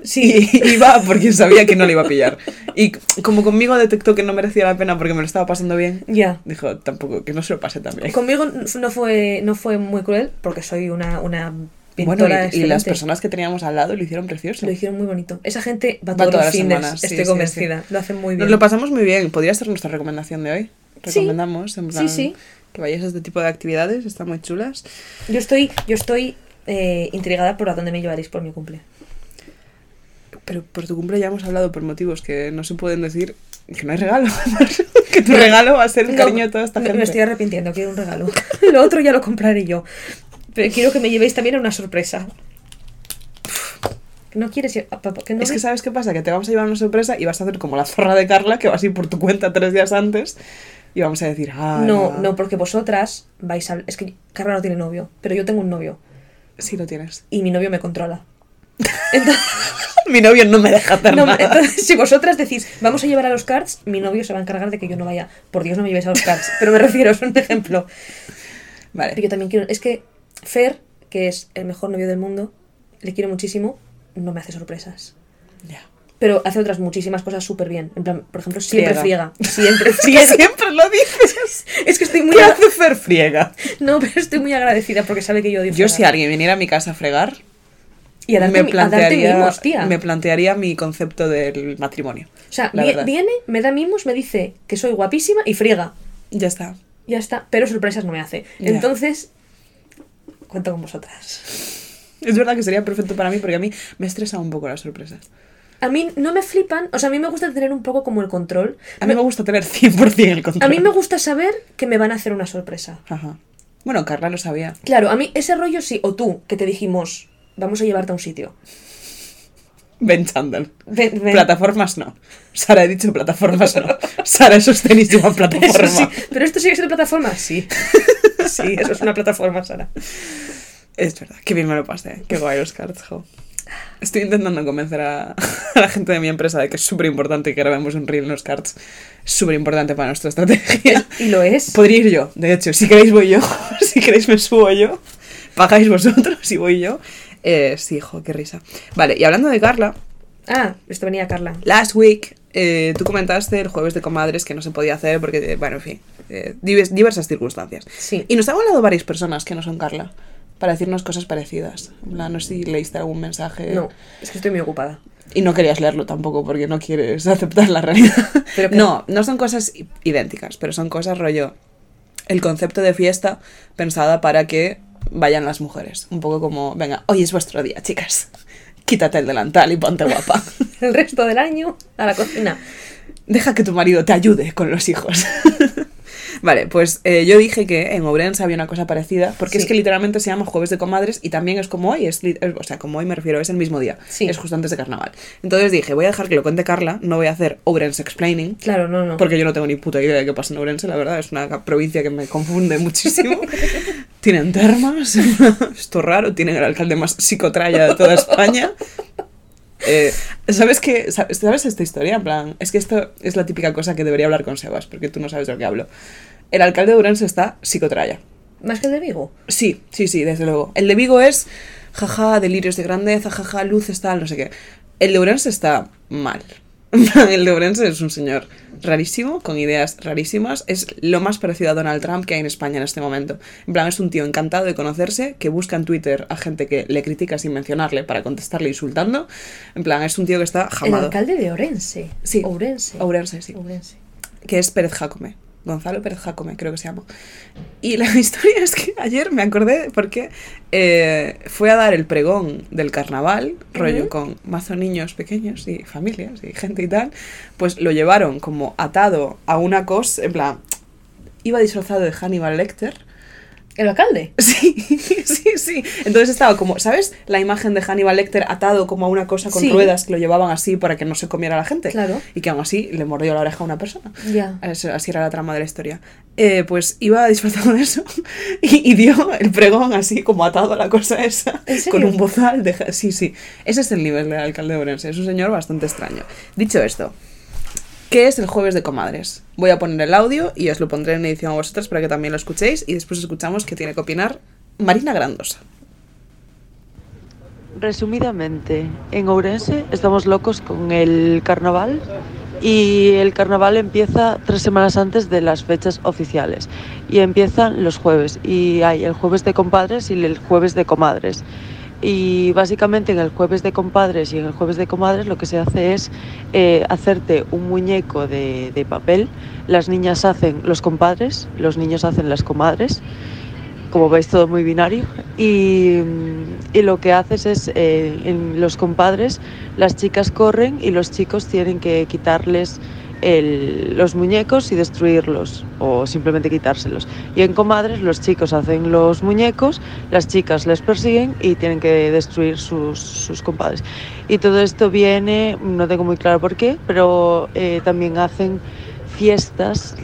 Sí. Y iba porque sabía que no le iba a pillar. Y como conmigo detectó que no merecía la pena porque me lo estaba pasando bien, Ya. dijo tampoco que no se lo pase tan bien. Conmigo no fue, no fue muy cruel porque soy una, una Bueno, y, y las personas que teníamos al lado lo hicieron precioso. Lo hicieron muy bonito. Esa gente va, Va todos todas los las fines, semanas, sí, estoy sí, convencida. Lo hacen muy bien. Nos lo pasamos muy bien. Podría ser nuestra recomendación de hoy. Sí. Recomendamos, en Sí, plan, sí. Que vayáis a este tipo de actividades, están muy chulas. Yo estoy, yo estoy eh, intrigada por a dónde me llevaréis por mi cumple. Pero por tu cumple ya hemos hablado por motivos que no se pueden decir que no hay regalo. que tu regalo va a ser el No, cariño de toda esta me, gente. me estoy arrepintiendo, quiero un regalo. Lo otro ya lo compraré yo. Pero quiero que me llevéis también a una sorpresa. No quieres ir a papá, que no Es que sabes qué pasa, que te vamos a llevar una sorpresa y vas a hacer como la zorra de Carla, que vas a ir por tu cuenta tres días antes y vamos a decir, ah, No, no, porque vosotras vais a... Es que Carla no tiene novio, pero yo tengo un novio. Sí lo tienes. Y mi novio me controla. Entonces, Mi novio no me deja hacer no, nada. entonces, si vosotras decís, vamos a llevar a los cards, mi novio se va a encargar de que yo no vaya. Por Dios, no me llevéis a los cards. Pero me refiero, es un ejemplo. Pero Vale. yo también quiero... Es que Fer, que es el mejor novio del mundo, le quiero muchísimo, no me hace sorpresas. Ya. Pero hace otras muchísimas cosas súper bien. En plan, por ejemplo, siempre Friega. friega. Siempre friega. siempre lo dices. Es que estoy muy... ¿Qué hace Fer friega? No, pero estoy muy agradecida porque sabe que yo odio Yo si alguien viniera a mi casa a fregar, Y a darte, me mi- a darte plantearía, mimos, tía. me plantearía mi concepto del matrimonio. O sea, vi- viene, me da mimos, me dice que soy guapísima y friega. Ya está. Ya está. Pero sorpresas no me hace. Ya. Entonces, cuento con vosotras. Es verdad que sería perfecto para mí porque a mí me estresa un poco la sorpresa. A mí no me flipan, o sea, a mí me gusta tener un poco como el control. A mí me gusta tener 100% el control. A mí me gusta saber que me van a hacer una sorpresa. Ajá. Bueno, Carla lo sabía. Claro, a mí ese rollo sí, o tú, que te dijimos, vamos a llevarte a un sitio. Ben Chandel. Ven- ven. Plataformas no. Sara he dicho plataformas no. Sara, esos tenis llevan plataforma. sí, pero esto sigue siendo plataforma, sí. Sí, eso es una plataforma, Sara. Es verdad, qué bien me lo pasé. Qué guay los cards, jo. Estoy intentando convencer a, a la gente de mi empresa de que es súper importante que grabemos un reel en los cards. Es súper importante para nuestra estrategia. Y lo es. Podría ir yo, de hecho, si queréis voy yo. Si queréis me subo yo. Pagáis vosotros y voy yo. Eh, sí, jo, qué risa. Vale, y hablando de Carla, Ah, esto venía Carla. Last week, eh, tú comentaste el jueves de comadres que no se podía hacer porque, eh, bueno, en fin, eh, divers- diversas circunstancias. Sí. Y nos han hablado varias personas que no son Carla para decirnos cosas parecidas. No sé si leíste algún mensaje. No, es que estoy muy ocupada. Y no querías leerlo tampoco porque no quieres aceptar la realidad. Pero no, no son cosas idénticas, pero son cosas rollo. El concepto de fiesta pensada para que vayan las mujeres. Un poco como, venga, hoy es vuestro día, chicas. Quítate el delantal y ponte guapa. El resto del año a la cocina. Deja que tu marido te ayude con los hijos. Vale, pues eh, yo dije que en Ourense había una cosa parecida, porque es que literalmente se llama Jueves de Comadres y también es como hoy, es, o sea, como hoy me refiero, es el mismo día, Sí. es justo antes de carnaval. Entonces dije, voy a dejar que lo cuente Carla, no voy a hacer Ourense explaining, Claro, no, no. porque yo no tengo ni puta idea de qué pasa en Ourense, la verdad, es una provincia que me confunde muchísimo. tienen termas, esto es raro, tienen el alcalde más psicotraya de toda España. Eh, ¿Sabes qué? Sa- ¿Sabes esta historia? En plan, es que esto es la típica cosa que debería hablar con Sebas, porque tú no sabes de lo que hablo. El alcalde de Ourense está psicotraya. Más que el de Vigo. Sí, sí, sí, desde luego. El de Vigo es, jaja, delirios de grandeza, jaja, luces, tal, no sé qué. El de Ourense está mal. El de Ourense es un señor rarísimo, con ideas rarísimas. Es lo más parecido a Donald Trump que hay en España en este momento. En plan, es un tío encantado de conocerse, que busca en Twitter a gente que le critica sin mencionarle para contestarle insultando. En plan, es un tío que está El alcalde de Orense. Sí. Ourense. Ourense, sí Ourense. que es Pérez Jacome. Gonzalo Pérez Jacome, creo que se llama. Y la historia es que ayer me acordé porque eh, fue a dar el pregón del carnaval, rollo con mazo niños pequeños y familias y gente y tal, pues lo llevaron como atado a una cosa, en plan, iba disfrazado de Hannibal Lecter. ¿El alcalde? Sí, sí, sí. Entonces estaba como, ¿sabes? La imagen de Hannibal Lecter atado como a una cosa con Sí. ruedas que lo llevaban así para que no se comiera la gente. Claro. Y que aún así le mordió la oreja a una persona. Ya. Así era la trama de la historia. Eh, pues iba disfrazado de eso y, y dio el pregón así como atado a la cosa esa ¿En serio? con un bozal de... Sí, sí. Ese es el nivel del alcalde de Orense. Es un señor bastante extraño. Dicho esto, ¿qué es el jueves de comadres? Voy a poner el audio y os lo pondré en edición a vosotras para que también lo escuchéis y después escuchamos qué tiene que opinar Marina Grandosa. Resumidamente, en Ourense estamos locos con el carnaval y el carnaval empieza tres semanas antes de las fechas oficiales y empiezan los jueves y hay el jueves de compadres y el jueves de comadres. Y básicamente en el jueves de compadres y en el jueves de comadres lo que se hace es eh, hacerte un muñeco de, de papel. Las niñas hacen los compadres, los niños hacen las comadres como veis todo muy binario y, y lo que haces es eh, en los compadres las chicas corren y los chicos tienen que quitarles los muñecos y destruirlos o simplemente quitárselos. Y en comadres los chicos hacen los muñecos las chicas les persiguen y tienen que destruir sus, sus compadres. Y todo esto viene no tengo muy claro por qué pero eh, también hacen fiestas,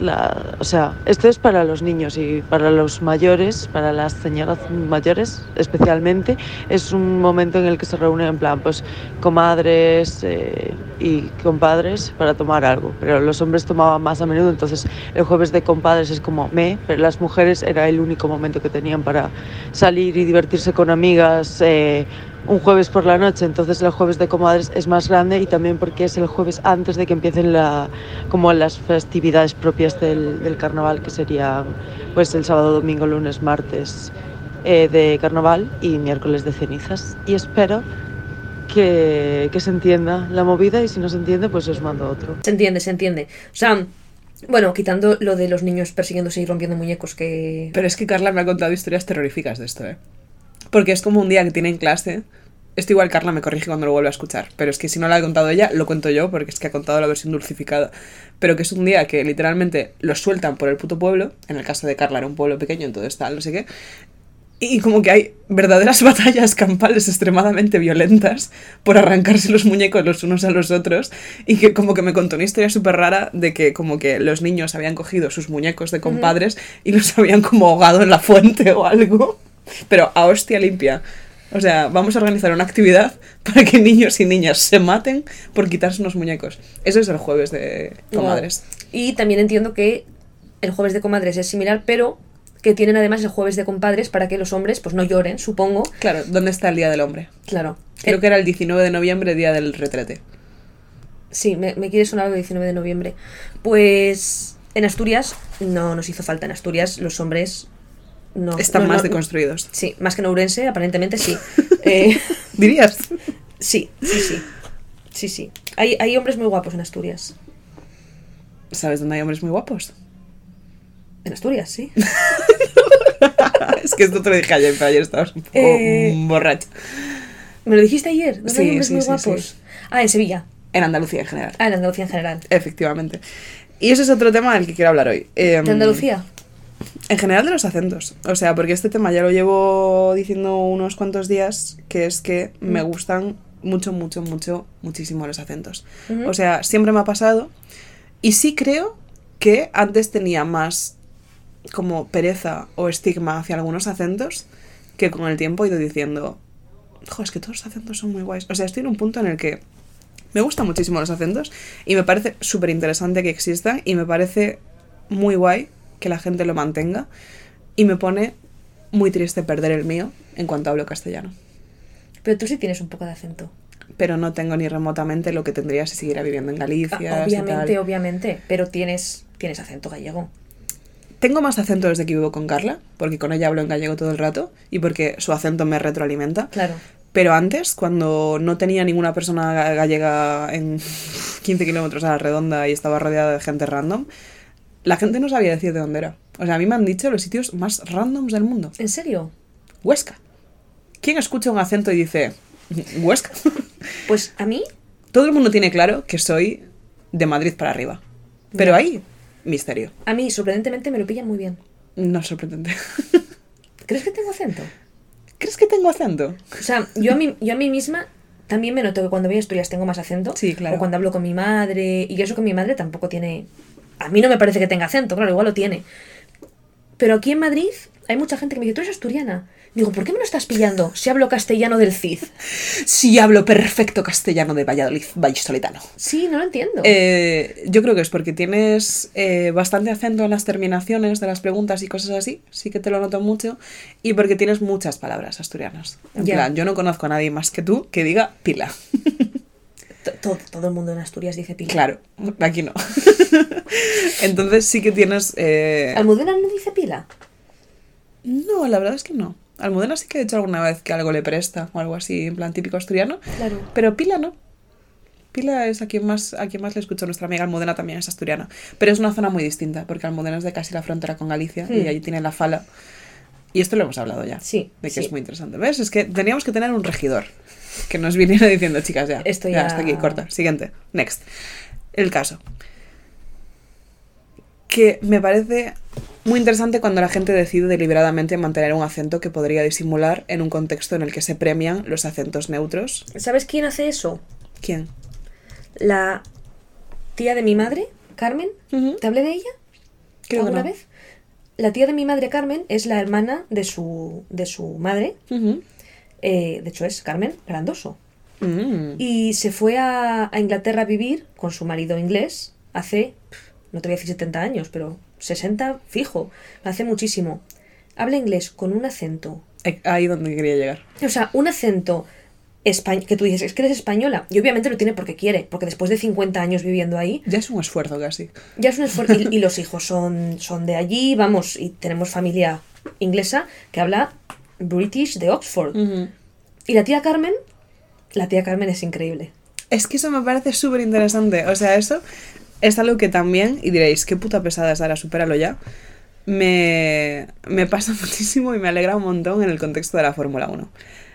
o sea, esto es para los niños y para los mayores, para las señoras mayores especialmente, es un momento en el que se reúnen en plan, pues, comadres eh, y compadres para tomar algo, pero los hombres tomaban más a menudo, entonces el jueves de compadres es como me, pero las mujeres era el único momento que tenían para salir y divertirse con amigas. eh, un jueves por la noche, entonces el jueves de comadres es más grande y también porque es el jueves antes de que empiecen la, como las festividades propias del, del carnaval, que serían pues el sábado, domingo, lunes, martes eh, de carnaval y miércoles de cenizas. Y espero que, que se entienda la movida y si no se entiende, pues os mando otro. Se entiende, se entiende. O sea, bueno, quitando lo de los niños persiguiéndose y rompiendo muñecos que... Pero es que Carla me ha contado historias terroríficas de esto, ¿eh? Porque es como un día que tiene en clase. Esto igual Carla me corrige cuando lo vuelva a escuchar. Pero es que si no lo ha contado ella, lo cuento yo, porque es que ha contado la versión dulcificada. Pero que es un día que literalmente los sueltan por el puto pueblo. En el caso de Carla era un pueblo pequeño, entonces tal, no sé qué. Y como que hay verdaderas batallas campales extremadamente violentas por arrancarse los muñecos los unos a los otros. Y que como que me contó una historia súper rara de que como que los niños habían cogido sus muñecos de compadres y los habían como ahogado en la fuente o algo. Pero a hostia limpia. O sea, vamos a organizar una actividad para que niños y niñas se maten por quitarse unos muñecos. Eso es el jueves de comadres. Y también entiendo que el jueves de comadres es similar, pero que tienen además el jueves de compadres para que los hombres pues no lloren, supongo. Claro, ¿dónde está el Día del Hombre? Claro. Creo Eh, que era el 19 de noviembre, día del retrete. Sí, me, me quiere sonar el 19 de noviembre. Pues en Asturias no nos hizo falta. En Asturias los hombres no... Están no- más no- deconstruidos. Sí, más que en Ourense, aparentemente sí. Eh, ¿Dirías? sí, sí, sí. Sí, sí. Hay, hay hombres muy guapos en Asturias. ¿Sabes dónde hay hombres muy guapos? En Asturias, sí. es que esto te lo dije ayer, pero ayer estabas un poco Eh, borracho. ¿Me lo dijiste ayer? ¿Dónde Sí, hay hombres sí, muy sí, guapos? Ah, en Sevilla. En Andalucía en general. Ah, en Andalucía en general. Efectivamente. Y ese es otro tema del que quiero hablar hoy. Em, ¿De Andalucía? En general de los acentos. O sea, porque este tema ya lo llevo diciendo unos cuantos días, que es que me Mm. gustan mucho, mucho, mucho, muchísimo los acentos. O sea, siempre me ha pasado. Y sí creo que antes tenía más como pereza o estigma hacia algunos acentos que con el tiempo he ido diciendo, jo, es que todos los acentos son muy guays. O sea, estoy en un punto en el que me gustan muchísimo los acentos y me parece súper interesante que existan y me parece muy guay que la gente lo mantenga y me pone muy triste perder el mío en cuanto hablo castellano. Pero tú sí tienes un poco de acento. Pero no tengo ni remotamente lo que tendría si siguiera viviendo en Galicia. Ah, y obviamente, tal. obviamente. Pero tienes, tienes acento gallego. Tengo más acento desde que vivo con Carla, porque con ella hablo en gallego todo el rato y porque su acento me retroalimenta. Claro. Pero antes, cuando no tenía ninguna persona ga- gallega en 15 kilómetros a la redonda y estaba rodeada de gente random, la gente no sabía decir de dónde era. O sea, a mí me han dicho los sitios más randoms del mundo. ¿En serio? Huesca. ¿Quién escucha un acento y dice Huesca? Pues a mí, Todo el mundo tiene claro que soy de Madrid para arriba. Pero ahí, misterio. a mí, sorprendentemente, me lo pillan muy bien. No sorprendente. ¿Crees que tengo acento? ¿Crees que tengo acento? O sea, yo a mí, yo a mí misma también me noto que cuando voy a Asturias tengo más acento. Sí, claro. O cuando hablo con mi madre. Y eso que mi madre tampoco tiene. A mí no me parece que tenga acento, claro, igual lo tiene. Pero aquí en Madrid hay mucha gente que me dice, tú eres asturiana. Digo, ¿por qué me lo estás pillando si hablo castellano del CID? Sí, hablo perfecto castellano de Valladolid, vallisoletano. Sí, no lo entiendo. Eh, yo creo que es porque tienes eh, bastante acento en las terminaciones de las preguntas y cosas así, sí que te lo noto mucho, y porque tienes muchas palabras asturianas. En plan, yo no conozco a nadie más que tú que diga pila. To- todo, todo el mundo en Asturias dice pila. Claro, aquí no. Entonces sí que tienes... eh, ¿Almudena no dice pila? No, la verdad es que no. Almudena sí que he hecho alguna vez que algo le presta o algo así, en plan típico asturiano. Claro. Pero Pila no. Pila es a quien más, a quien más le escucho. Nuestra amiga Almudena también es asturiana. Pero es una zona muy distinta, porque Almudena es de casi la frontera con Galicia y Hmm. allí tiene la fala. Y esto lo hemos hablado ya. Sí, De que sí. es muy interesante. ¿Ves? Es que teníamos que tener un regidor que nos viniera diciendo, chicas, ya. Esto ya. ya- Hasta aquí, corta. Siguiente. Next. El caso. Que me parece muy interesante cuando la gente decide deliberadamente mantener un acento que podría disimular en un contexto en el que se premian los acentos neutros. ¿Sabes quién hace eso? ¿Quién? La tía de mi madre, Carmen. ¿Te hablé de ella? Creo que ¿Alguna no. vez? La tía de mi madre, Carmen, es la hermana de su, de su madre. Eh, de hecho, es Carmen Grandoso. Mm. Y se fue a, a Inglaterra a vivir con su marido inglés hace, no te voy a decir 70 años, pero 60 fijo, hace muchísimo. Habla inglés con un acento, Eh, Ahí donde quería llegar. o sea, un acento español, que tú dices, es que eres española. Y obviamente lo tiene porque quiere, porque después de 50 años viviendo ahí, Ya es un esfuerzo casi. ya es un esfuerzo. Y, y los hijos son, son de allí, vamos, y tenemos familia inglesa que habla British de Oxford. Y la tía Carmen, la tía Carmen es increíble. Es que eso me parece súper interesante. O sea, eso es algo que también, y diréis, qué puta pesada es Sara, supéralo ya. Me, me pasa muchísimo y me alegra un montón en el contexto de la Fórmula 1.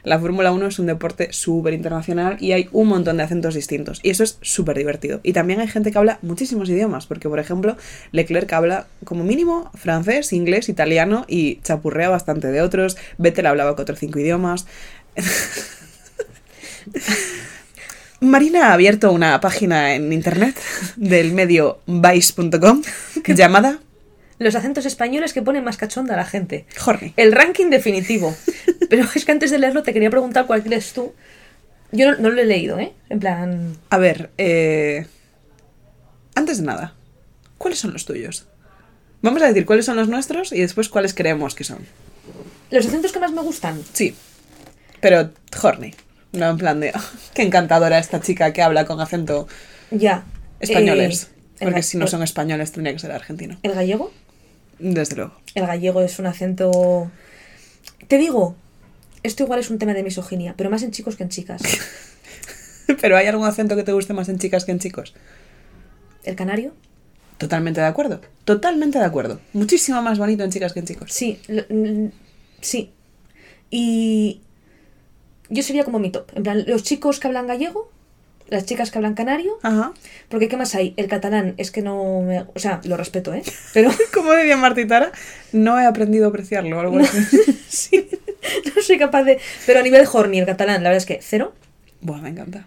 La Fórmula 1 es un deporte súper internacional y hay un montón de acentos distintos. Y eso es súper divertido. Y también hay gente que habla muchísimos idiomas, porque por ejemplo, Leclerc habla como mínimo francés, inglés, italiano y chapurrea bastante de otros. Vettel hablaba cuatro o cinco idiomas. Marina ha abierto una página en internet del medio vice.com llamada Los acentos españoles que ponen más cachonda a la gente. Horny. El ranking definitivo. Pero es que antes de leerlo te quería preguntar cuál crees tú. Yo no, no lo he leído, ¿eh? En plan. A ver, eh, antes de nada, ¿cuáles son los tuyos? Vamos a decir cuáles son los nuestros y después cuáles creemos que son. Los acentos que más me gustan. Sí, pero horny. No en plan de, "Ah, qué encantadora esta chica que habla con acento Ya. españoles. Eh, porque si no son españoles tendría que ser argentino. ¿El gallego? Desde luego. El gallego es un acento. Te digo, esto igual es un tema de misoginia, pero más en chicos que en chicas. Pero ¿hay algún acento que te guste más en chicas que en chicos? ¿El canario? Totalmente de acuerdo. Totalmente de acuerdo. Muchísimo más bonito en chicas que en chicos. Sí, mm, sí. Y yo sería como mi top. En plan, los chicos que hablan gallego, las chicas que hablan canario, Ajá. porque ¿qué más hay? El catalán es que no me... O sea, lo respeto, ¿eh? Pero Como diría Martitara, no he aprendido a apreciarlo algo así. sí, no soy capaz de... Pero a nivel horny, el catalán, la verdad es que cero. Buah, me encanta.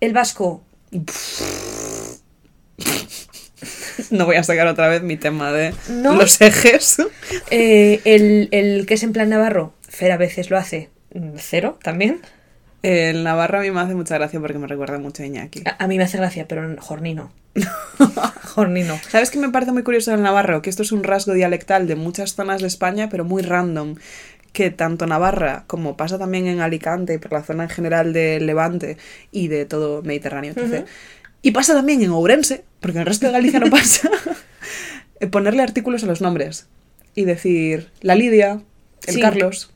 El vasco, No voy a sacar otra vez mi tema de ¿No? los ejes. eh, el, el que es en plan navarro, Fer a veces lo hace, mm, cero también. El Navarra a mí me hace mucha gracia porque me recuerda mucho a Iñaki. A, a mí me hace gracia, pero horny no. horny no. ¿Sabes qué me parece muy curioso del Navarro? Que esto es un rasgo dialectal de muchas zonas de España, pero muy random. Que tanto Navarra, como pasa también en Alicante y por la zona en general del Levante y de todo Mediterráneo. Y pasa también en Ourense, porque en el resto de Galicia no pasa. eh, ponerle artículos a los nombres y decir la Lidia, el Sí. Carlos.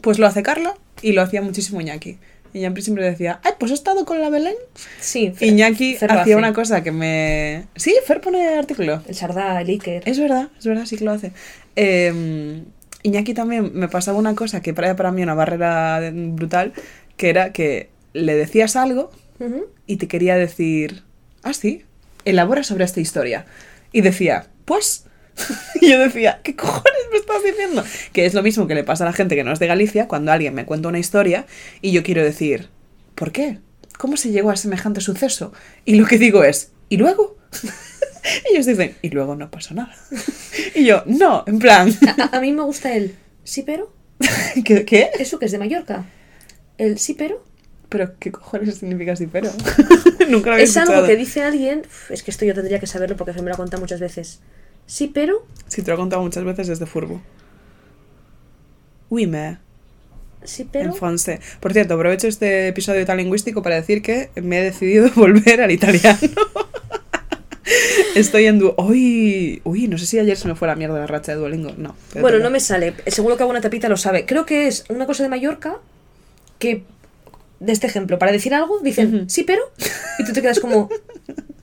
Pues lo hace Carla y lo hacía muchísimo Iñaki. Iñaki siempre decía, ay, pues he estado con la Belén. Sí, Fer- Iñaki Fer hacía una cosa que me... Sí, Fer pone artículo. El Sardá, el Iker. Es verdad, es verdad, sí que lo hace. Eh, Iñaki también me pasaba una cosa que era para mí una barrera brutal, que era que le decías algo y te quería decir, ah, sí, elabora sobre esta historia. Y decía, pues... y yo decía, ¿qué cojones me estás diciendo? Que es lo mismo que le pasa a la gente que no es de Galicia cuando alguien me cuenta una historia y yo quiero decir, ¿por qué? ¿Cómo se llegó a semejante suceso? Y lo que digo es, ¿y luego? Y ellos dicen, y luego no pasó nada. Y yo, no, en plan, A, a mí me gusta el sí, pero. ¿qué? qué? Eso que es de Mallorca. El sí, pero. Pero, ¿qué cojones significa sí, pero? Nunca lo había Es algo que dice alguien. Es que esto yo tendría que saberlo porque se me lo ha contado muchas veces. Sí, pero. Sí, te lo he contado muchas veces desde Furbo. Uy, me. Sí, pero. En francés. Por cierto, aprovecho este episodio tan lingüístico para decir que me he decidido volver al italiano. Estoy en du... Uy, uy, no sé si ayer se me fue la mierda la racha de Duolingo. No. Bueno, tengo- no me sale. Seguro que alguna tapita lo sabe. Creo que es una cosa de Mallorca que. De este ejemplo, para decir algo, dicen sí, pero. Y tú te quedas como.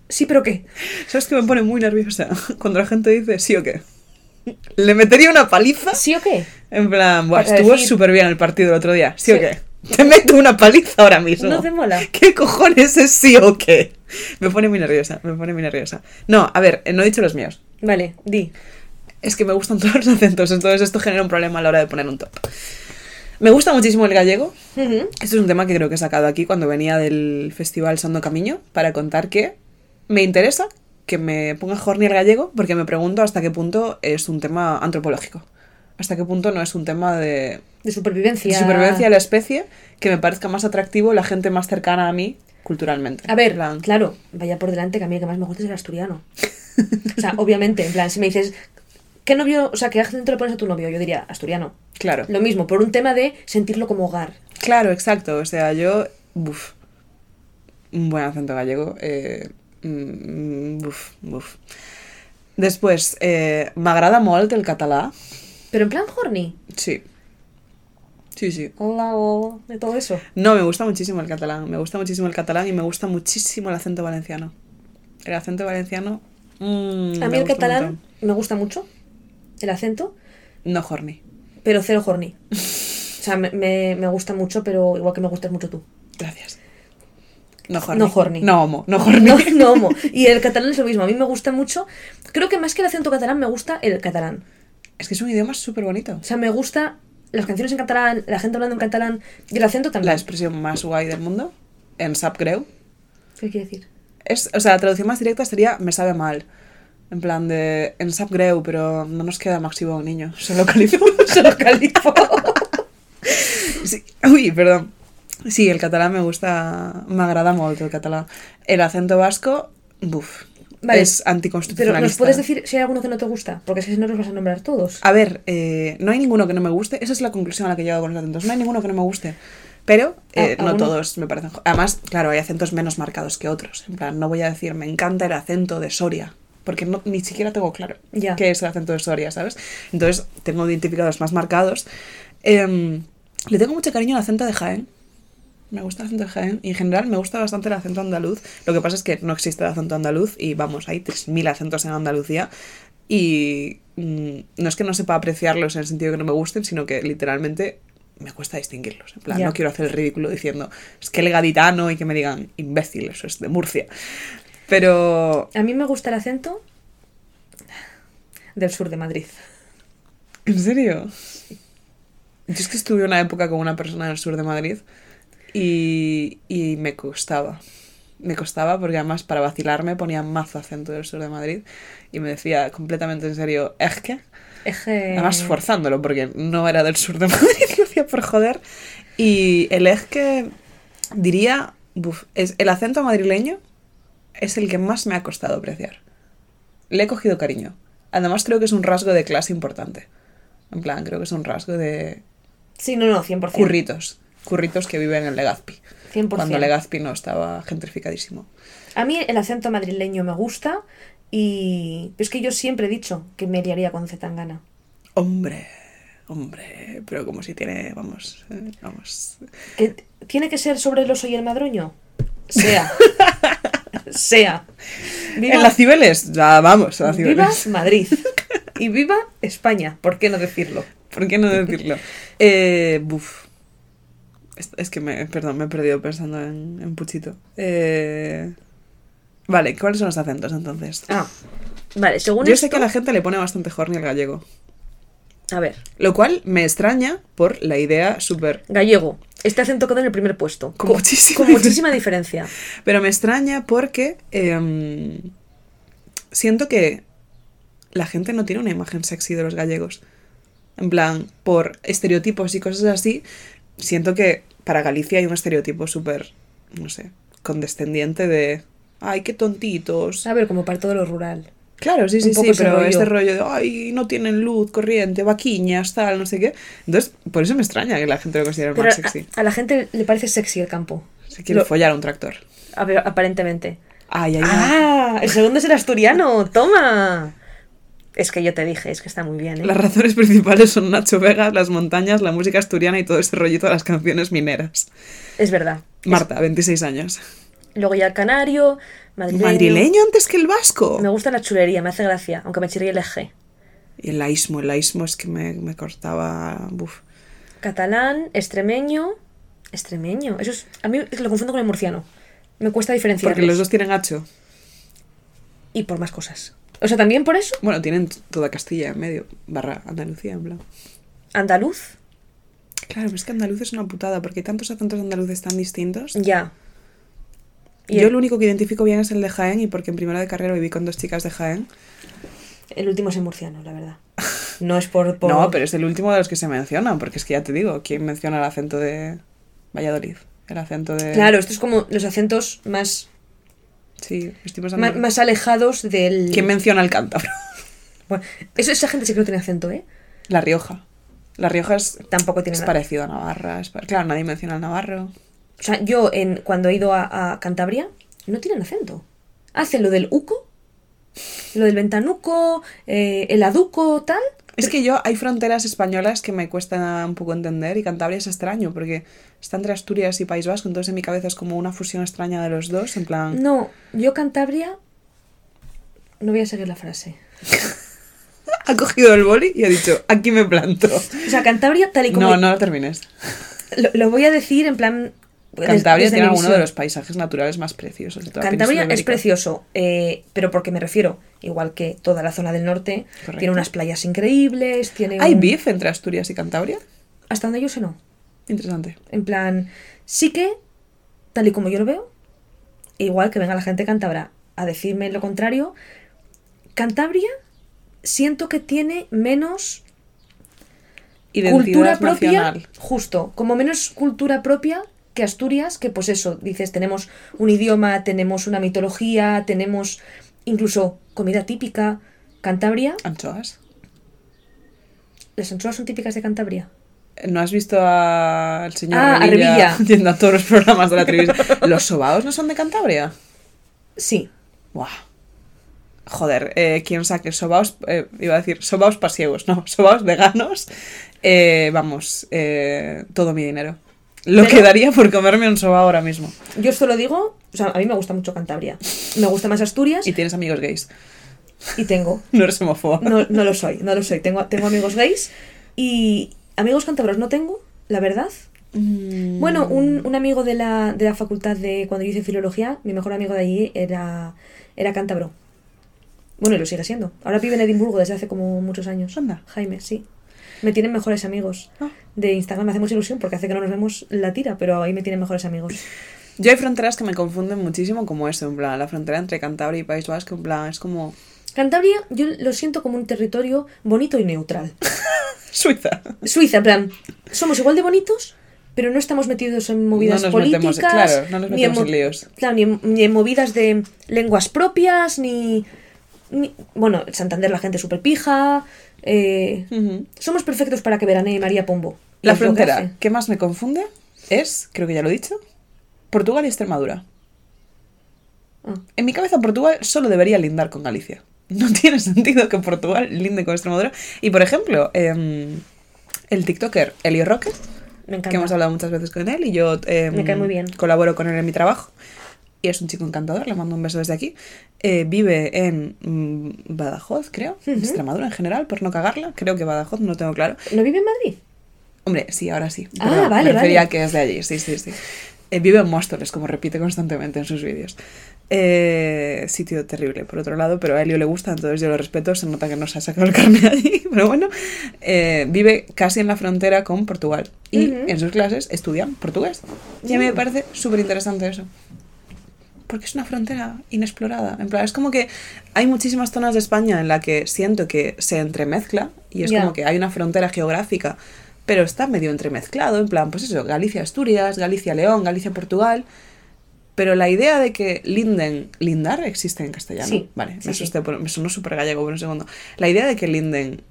Sí, pero qué. ¿Sabes que me pone muy nerviosa? Cuando la gente dice sí o qué. Le metería una paliza. ¿Sí o qué? En plan, Buah, Para estuvo decir- súper bien el partido el otro día. ¿Sí, o Sí. qué? Te meto una paliza ahora mismo. ¿No te mola? ¿Qué cojones es sí o qué? Me pone muy nerviosa, me pone muy nerviosa. No, a ver, eh, no he dicho los míos. Vale, di. Es que me gustan todos los acentos, entonces esto genera un problema a la hora de poner un top. Me gusta muchísimo el gallego. Ujú. Este es un tema que creo que he sacado aquí cuando venía del festival Sando Camino para contar que me interesa que me ponga horny el gallego porque me pregunto hasta qué punto es un tema antropológico. Hasta qué punto no es un tema de, De supervivencia. de supervivencia de la especie que me parezca más atractivo la gente más cercana a mí culturalmente. A ver, plan, claro, vaya por delante que a mí el que más me gusta es el asturiano. O sea, obviamente, en plan, si me dices, ¿qué novio, o sea, qué acento le pones a tu novio? Yo diría, asturiano. Claro. Lo mismo, por un tema de sentirlo como hogar. Claro, exacto. O sea, yo. Uf, un buen acento gallego. Eh, mm, uf, uf. Després, eh, m'agrada molt el català. Pero en plan horny. Sí. Sí, sí. Hola, hola, de todo eso. No, me gusta muchísimo el catalán. Me gusta muchísimo el catalán y me gusta muchísimo el acento valenciano. El acento valenciano. mm, A mí el catalán me gusta mucho, el acento, No horny. pero cero horny. O sea, me, me, me gusta mucho, pero igual que me gustas mucho tú. Gracias. No horny. No horny. No homo. No horny. No, no homo. Y el catalán es lo mismo. A mí me gusta mucho. Creo que más que el acento catalán, me gusta el catalán. Es que es un idioma súper bonito. O sea, me gusta las canciones en catalán, la gente hablando en catalán y el acento La también. expresión más guay del mundo. En sap greu. ¿Qué quiere decir? Es, o sea, la traducción más directa sería me sabe mal. En plan de, en sap greu, pero no nos queda máximo niño. Se localizó. Se localizó. Sí. Uy, perdón. Sí, el catalán me gusta, m'agrada molt el català. El acento vasco, buf, Vale. es Pero anticonstitucionalista. ¿nos puedes decir si hay alguno que no te gusta? Porque es que si no los vas a nombrar todos. A ver, eh, no hay ninguno que no me guste. Esa es la conclusión a la que he llegado con los acentos. No hay ninguno que no me guste. Pero eh, Ah, no ¿alguno? todos me parecen. Además, claro, hay acentos menos marcados que otros. En plan, no voy a decir, me encanta el acento de Soria. Porque no, ni siquiera tengo claro Ya. qué es el acento de Soria, ¿sabes? Entonces, tengo identificados más marcados. Em, le tengo mucho cariño al acento de Jaén. Me gusta el acento de Jaén. Y en general me gusta bastante el acento andaluz. Lo que pasa es que no existe el acento andaluz. Y vamos, hay 3.000 acentos en Andalucía. Y mm, no es que no sepa apreciarlos en el sentido que no me gusten, sino que literalmente me cuesta distinguirlos. En plan, no quiero hacer el ridículo diciendo, es que el gaditano y que me digan, imbécil, eso es de Murcia. Pero, A mí me gusta el acento del sur de Madrid. ¿en serio? Yo es que estuve una época con una persona del sur de Madrid y, y me costaba. Me costaba porque además para vacilarme ponía mazo acento del sur de Madrid y me decía completamente en serio, es que... Eje... Además forzándolo, porque no era del sur de Madrid, lo hacía por joder. Y el eje que diría, buf, es el acento madrileño es el que más me ha costado apreciar. Le he cogido cariño. Además creo que es un rasgo de clase importante. En plan, creo que es un rasgo de Sí, no, no, 100%. curritos. Curritos que viven en Legazpi. 100%. Cuando Legazpi no estaba gentrificadísimo. A mí el acento madrileño me gusta y es que yo siempre he dicho que me liaría con Zetangana. Hombre, hombre, pero como si tiene, vamos, eh, vamos. ¿Que t- ¿Tiene que ser sobre el oso y el madroño? Sea. sea. Viva, En las Cibeles, vamos, a las viva Cibeles. Madrid. Y viva España, ¿por qué no decirlo? ¿Por qué no decirlo? Eh, buf. Es, es que me, perdón, me he perdido pensando en, en Puchito. Eh, vale, ¿cuáles son los acentos entonces? Ah, vale, según Yo esto... sé que a la gente le pone bastante horny el gallego. A ver, Lo cual me extraña por la idea súper... gallego. Este acento queda en el primer puesto. Con muchísima con muchísima diferencia. Pero me extraña porque em, siento que la gente no tiene una imagen sexy de los gallegos. En plan, por estereotipos y cosas así, siento que para Galicia hay un estereotipo súper, no sé, condescendiente de, ay, qué tontitos. A ver, como para todo lo rural. Claro, sí, Un sí, sí, pero rollo. este rollo de, ay, no tienen luz, corriente, vaquiñas, tal, no sé qué. Entonces, por eso me extraña que la gente lo considere Pero más a, sexy. a la gente le parece sexy el campo. Se quiere lo- follar a un tractor. A ver, aparentemente. Ay, ay, ay. ¡Ah! El segundo es el asturiano. ¡Toma! Es que yo te dije, es que está muy bien, ¿eh? Las razones principales son Nacho Vegas, las montañas, la música asturiana y todo ese rollito de las canciones mineras. Es verdad. Es- Marta, 26 años. Luego ya el canario, madrileño. ¿Madrileño antes que el vasco? Me gusta la chulería, me hace gracia, aunque me chirría el eje. Y el laísmo, el laísmo es que me, me cortaba... Buf. Catalán, extremeño. Extremeño. Eso es. A mí lo confundo con el murciano. Me cuesta diferenciar. Porque los dos tienen hacho. Y por más cosas. O sea, también por eso. Bueno, tienen toda Castilla en medio, barra Andalucía, en plan. Andaluz. Claro, pero es que andaluz es una putada, porque hay tantos acentos andaluces tan distintos. Ya. Y Yo el, lo único que identifico bien es el de Jaén, y porque en primera de carrera viví con dos chicas de Jaén. el último es el murciano, la verdad. No es por. por- No, pero es el último de los que se mencionan, porque es que ya te digo, ¿quién menciona el acento de Valladolid? El acento de... Claro, esto es como los acentos más, Sí, más, alejados del. ¿Quién menciona el cántabro? Bueno, eso, esa gente sí que no tiene acento, ¿eh? La Rioja. La Rioja es, Tampoco tiene es nada. parecido a Navarra. es Claro, nadie menciona al Navarro. O sea, yo en, cuando he ido a, a Cantabria, no tienen acento. Hacen lo del uco, lo del ventanuco, eh, el aduco, tal. Es que yo, hay fronteras españolas que me cuesta un poco entender y Cantabria es extraño porque está entre Asturias y País Vasco, entonces en mi cabeza es como una fusión extraña de los dos, en plan... No, yo Cantabria. No voy a seguir la frase. Ha cogido el boli y ha dicho, aquí me planto. O sea, Cantabria, tal y como. No, no lo termines. Lo, lo voy a decir en plan. Cantabria desde tiene alguno de los paisajes naturales más preciosos de toda Cantabria es precioso, eh, pero porque me refiero, igual que toda la zona del norte, Correcto. tiene unas playas increíbles, tiene ¿Hay un- beef entre Asturias y Cantabria? Hasta donde yo sé no. Interesante. En plan, sí que, tal y como yo lo veo, igual que venga la gente cántabra a decirme lo contrario, Cantabria siento que tiene menos Identidad cultura propia, nacional. justo, como menos cultura propia que Asturias, que pues eso, dices, tenemos un idioma, tenemos una mitología, tenemos incluso comida típica. Cantabria, Anchoas. las anchoas son típicas de Cantabria. ¿No has visto al señor Ah, yendo a todos los programas de la televisión? ¿Los sobaos no son de Cantabria? Sí, Buah. Joder, eh, quien saque sobaos, eh, iba a decir sobaos pasiegos, no, sobaos veganos, eh, vamos, eh, todo mi dinero. Lo Pero- que daría por comerme un sobao ahora mismo. yo esto lo digo, o sea, a mí me gusta mucho Cantabria. Me gusta más Asturias Y tienes amigos gays. y tengo. No eres homófobo. No, no lo soy, no lo soy. Tengo, tengo amigos gays y amigos cántabros no tengo, la verdad. Mm, Bueno, un, un amigo de la, de la facultad de cuando yo hice filología, mi mejor amigo de allí era, era cántabro. Bueno, y lo sigue siendo. Ahora vive en Edimburgo desde hace como muchos años. Anda. Jaime, sí. Me tienen mejores amigos. Ah. De Instagram me hace mucha ilusión porque hace que no nos vemos la tira, pero ahí me tienen mejores amigos. Yo hay fronteras que me confunden muchísimo como eso, en plan, la frontera entre Cantabria y País Vasco, en plan, es como Cantabria yo lo siento como un territorio bonito y neutral. Suiza. Suiza, en plan, somos igual de bonitos, pero no estamos metidos en movidas No nos políticas. metemos- claro, no nos ni en metemos mo- en líos. Claro, ni en, ni en movidas de lenguas propias, ni. ni- bueno, en Santander la gente súper pija. Eh, somos perfectos para que veranee María Pombo. La que frontera que más me confunde es, creo que ya lo he dicho, Portugal y Extremadura. Ah. En mi cabeza Portugal solo debería lindar con Galicia. No tiene sentido que Portugal linde con Extremadura. Y por ejemplo, em, el TikToker Elio Roque, Me que hemos hablado muchas veces con él y yo em, Me cae muy bien. colaboro con él en mi trabajo. Y es un chico encantador, le mando un beso desde aquí. Eh, vive en mm, Badajoz, creo. Extremadura en general, por no cagarla. Creo que Badajoz, no tengo claro. ¿No vive en Madrid? Hombre, sí, ahora sí. Ah, pero vale, me refería vale. que es de allí, sí, sí, sí. Eh, vive en Móstoles, como repite constantemente en sus vídeos. Eh, sitio terrible, por otro lado, pero a Elio le gusta, entonces yo lo respeto. Se nota que no se ha sacado el carne allí, pero bueno. Eh, vive casi en la frontera con Portugal. Y Ujú. en sus clases estudian portugués. Y a mí me parece súper interesante eso. Porque es una frontera inexplorada. En plan, es como que hay muchísimas zonas de España en la que siento que se entremezcla y es Ya. como que hay una frontera geográfica, pero está medio entremezclado. En plan, pues eso, Galicia-Asturias, Galicia-León, Galicia-Portugal. Pero la idea de que Linden, Lindar existe en castellano. Sí, Vale, sí, me sí. asusté, por- me sonó súper gallego por un segundo. La idea de que Linden,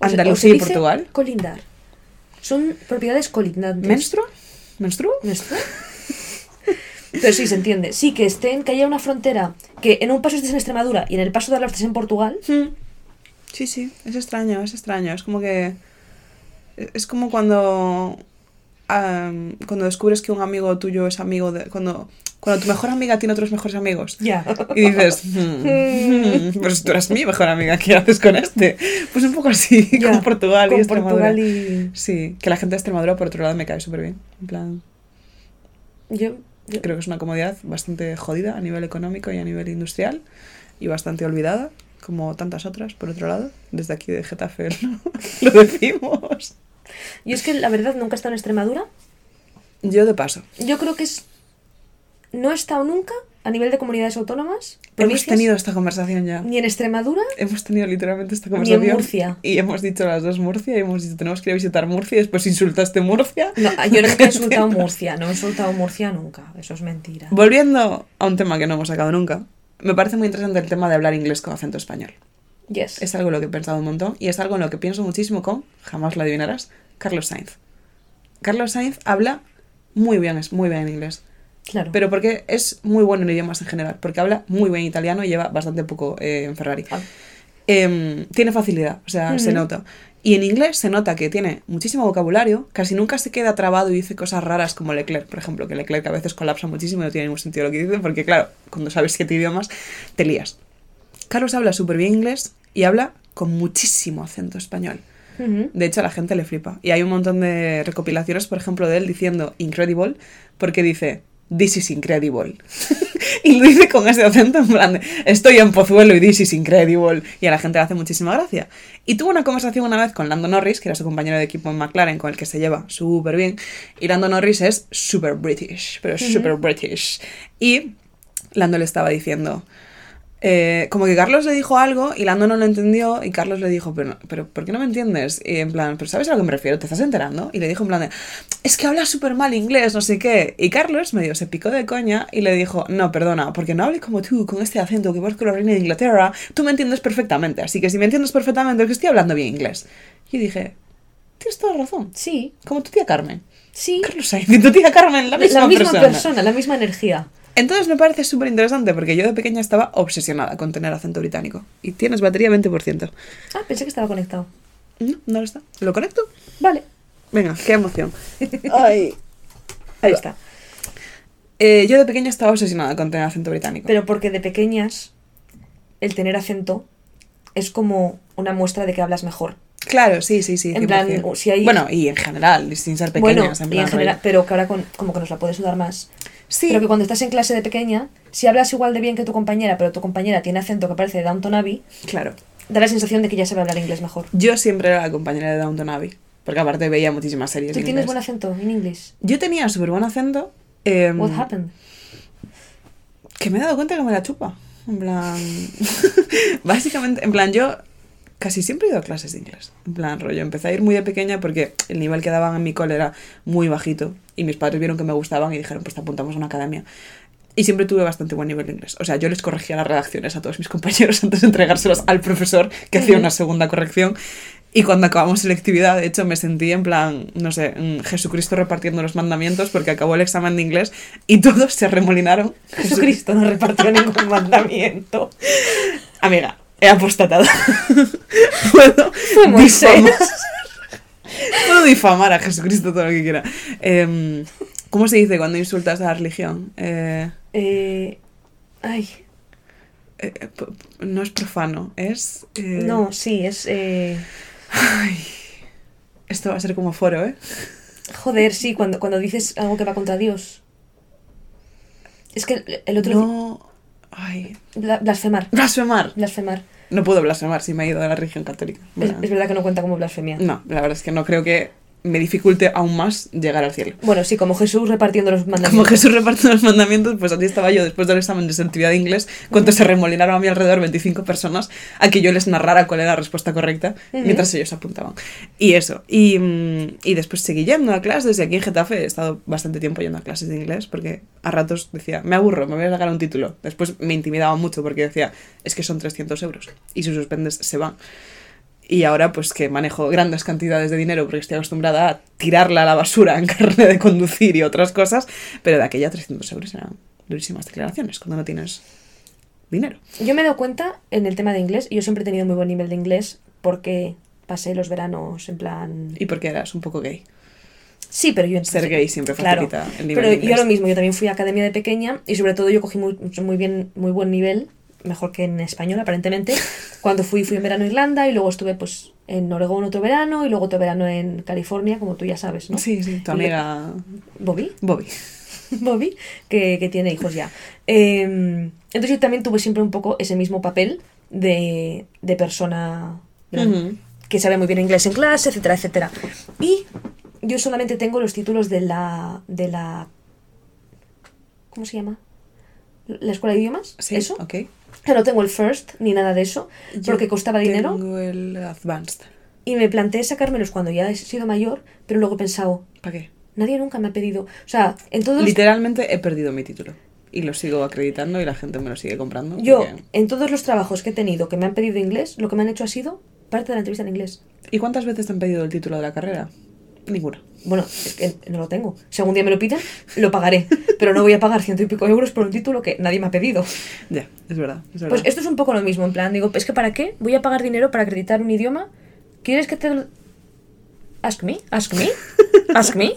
Andalucía y Portugal. Colindar. Son propiedades colindantes. ¿Menstruo? ¿Menstruo? ¿Menstrua? Pero sí, se entiende. Sí, que estén, que haya una frontera, que en un paso estés en Extremadura y en el paso de la estés en Portugal. Mm. Sí, sí, es extraño, es extraño. Es como que. Es como cuando. am, cuando descubres que un amigo tuyo es amigo de. Cuando, cuando tu mejor amiga tiene otros mejores amigos. Ya. Y dices, "Hmm, hmm, pero si tú eras mi mejor amiga, ¿qué haces con este? Pues un poco así, Ya, con Portugal y con Extremadura. Portugal y- Sí, que la gente de Extremadura, por otro lado, me cae súper bien. En plan, yo- creo que es una comodidad bastante jodida a nivel económico y a nivel industrial y bastante olvidada, como tantas otras, por otro lado. Desde aquí de Getafe lo, lo decimos. yo es que la verdad nunca he estado en Extremadura. Yo de paso. Yo creo que es. No he estado nunca a nivel de comunidades autónomas. Hemos tenido esta conversación ya. Ni en Extremadura. Hemos tenido literalmente esta Ni en conversación. Murcia. Y hemos dicho las dos Murcia y hemos dicho tenemos que ir a visitar Murcia y después insultaste Murcia. No, yo nunca he insultado Murcia. No he insultado Murcia nunca. Eso es mentira. Volviendo a un tema que no hemos sacado nunca, me parece muy interesante el tema de hablar inglés con acento español. Yes. Es algo en lo que he pensado un montón y es algo en lo que pienso muchísimo con, jamás lo adivinarás, Carlos Sainz. Carlos Sainz habla muy bien, es muy bien en inglés. Claro. Pero porque es muy bueno en idiomas en general, porque habla muy bien italiano y lleva bastante poco eh, en Ferrari. Ah. Em, tiene facilidad, o sea, se Ujú. nota. Y en inglés se nota que tiene muchísimo vocabulario, casi nunca se queda trabado y dice cosas raras como Leclerc, por ejemplo, que Leclerc a veces colapsa muchísimo y no tiene ningún sentido lo que dice, porque claro, cuando sabes siete idiomas, te lías. Carlos habla súper bien inglés y habla con muchísimo acento español. Ujú. De hecho, a la gente le flipa. Y hay un montón de recopilaciones, por ejemplo, de él diciendo incredible, porque dice this is incredible. y lo dice con ese acento en plan de, estoy en Pozuelo y this is incredible. Y a la gente le hace muchísima gracia. Y tuvo una conversación una vez con Lando Norris, que era su compañero de equipo en McLaren, con el que se lleva súper bien. Y Lando Norris es super British, pero super British. Y Lando le estaba diciendo, eh, como que Carlos le dijo algo y Lando no lo entendió y Carlos le dijo, pero, pero ¿por qué no me entiendes? Y en plan, ¿pero sabes a lo que me refiero? ¿Te estás enterando? Y le dijo en plan de, es que hablas súper mal inglés, no sé qué. Y Carlos medio se picó de coña y le dijo, no, perdona, porque no hable como tú, con este acento que parezco la reina de Inglaterra, tú me entiendes perfectamente, así que si me entiendes perfectamente es que estoy hablando bien inglés. Y dije, tienes toda razón, Sí. como tu tía Carmen. Sí. Carlos Sainz y tu tía Carmen, la misma, la misma persona. persona, la misma energía. Entonces me parece súper interesante porque yo de pequeña estaba obsesionada con tener acento británico. Y tienes batería 20%. Ah, pensé que estaba conectado. No, no lo está. ¿Lo conecto? Vale. Venga, qué emoción. Ay. Ahí está. Eh, yo de pequeña estaba obsesionada con tener acento británico. Pero porque de pequeñas el tener acento es como una muestra de que hablas mejor. claro, sí, sí, sí. En plan, 100%. o si hay- Bueno, y en general, sin ser bueno, pequeñas. en y plan, en general, pero que ahora con- como que nos la puedes sudar más. Sí, Pero que cuando estás en clase de pequeña, si hablas igual de bien que tu compañera, pero tu compañera tiene acento que parece de Downton Abbey, claro. da la sensación de que ya sabe hablar inglés mejor. Yo siempre era la compañera de Downton Abbey. Porque aparte veía muchísimas series. ¿Tú en tienes inglés. buen acento en inglés? Yo tenía súper buen acento. em, What happened? que me he dado cuenta que me la chupa. En plan. básicamente, en plan, yo casi siempre he ido a clases de inglés. En plan, rollo. Empecé a ir muy de pequeña porque el nivel que daban en mi cole era muy bajito. Y mis padres vieron que me gustaban y dijeron, pues te apuntamos a una academia. Y siempre tuve bastante buen nivel de inglés. O sea, yo les corregía las redacciones a todos mis compañeros antes de entregárselos al profesor, que hacía una segunda corrección. Y cuando acabamos selectividad, de hecho, me sentí en plan, no sé, Jesucristo repartiendo los mandamientos porque acabó el examen de inglés y todos se arremolinaron. Jesucristo no repartió ningún mandamiento. Amiga, he apostatado. Puedo difamar. Puedo difamar a Jesucristo todo lo que quiera. Em, ¿Cómo se dice cuando insultas a la religión? Eh, Eh, ay, eh, p- no es profano, es... eh, no, sí, es... eh, ay, esto va a ser como foro, ¿eh? joder, sí, cuando, cuando dices algo que va contra Dios. Es que el- el otro... No... Ay... bla- blasfemar. Blasfemar. Blasfemar. No puedo blasfemar si me he ido de la religión católica. Es, es verdad que no cuenta como blasfemia. No, la verdad es que no creo que me dificulte aún más llegar al cielo. Bueno, sí, como Jesús repartiendo los mandamientos. Como Jesús reparte los mandamientos, pues así estaba yo después del examen de selectividad de inglés, cuando se remolinaron a mi alrededor 25 personas a que yo les narrara cuál era la respuesta correcta, Ujú. mientras ellos apuntaban. Y eso. Y, mm, y después seguí yendo a clases, y aquí en Getafe he estado bastante tiempo yendo a clases de inglés, porque a ratos decía, me aburro, me voy a sacar un título. Después me intimidaba mucho porque decía, es que son 300 euros, y si suspendes se van. Y ahora, pues que manejo grandes cantidades de dinero porque estoy acostumbrada a tirarla a la basura en carne de conducir y otras cosas, pero de aquella 300 euros eran durísimas declaraciones cuando no tienes dinero. Yo me he dado cuenta en el tema de inglés, y yo siempre he tenido muy buen nivel de inglés porque pasé los veranos en plan... Y porque eras un poco gay. Sí, pero yo en Ser gay siempre Claro, facilita el nivel pero de yo lo mismo, yo también fui a academia de pequeña y sobre todo yo cogí muy, muy bien, muy buen nivel, mejor que en español aparentemente. Cuando fui, fui en verano a Irlanda y luego estuve pues en Oregón otro verano y luego otro verano en California, como tú ya sabes, ¿no? Sí, sí, tu amiga Bobby, Bobby. Bobby, que, que tiene hijos ya. Eh, entonces yo también tuve siempre un poco ese mismo papel de, de persona que sabe muy bien inglés en clase, etcétera, etcétera. Y yo solamente tengo los títulos de la. de la. ¿Cómo se llama? ¿La escuela de idiomas? Sí, ¿Eso? ok. No tengo el first ni nada de eso, Yo porque costaba dinero. Tengo el advanced. Y me planteé sacármelos cuando ya he sido mayor, pero luego he pensado, ¿Para qué? nadie nunca me ha pedido. O sea, en todos. Literalmente he perdido mi título. Y lo sigo acreditando y la gente me lo sigue comprando. Yo, porque- en todos los trabajos que he tenido que me han pedido inglés, lo que me han hecho ha sido parte de la entrevista en inglés. ¿Y cuántas veces te han pedido el título de la carrera? Ninguna. Bueno, es que no lo tengo. Si algún día me lo piden, lo pagaré. Pero no voy a pagar ciento y pico euros por un título que nadie me ha pedido. Ya, es verdad. Es verdad. Pues esto es un poco lo mismo, en plan, digo, es que ¿para qué? Voy a pagar dinero para acreditar un idioma. ¿Quieres que te... Ask me, ask me, ask me.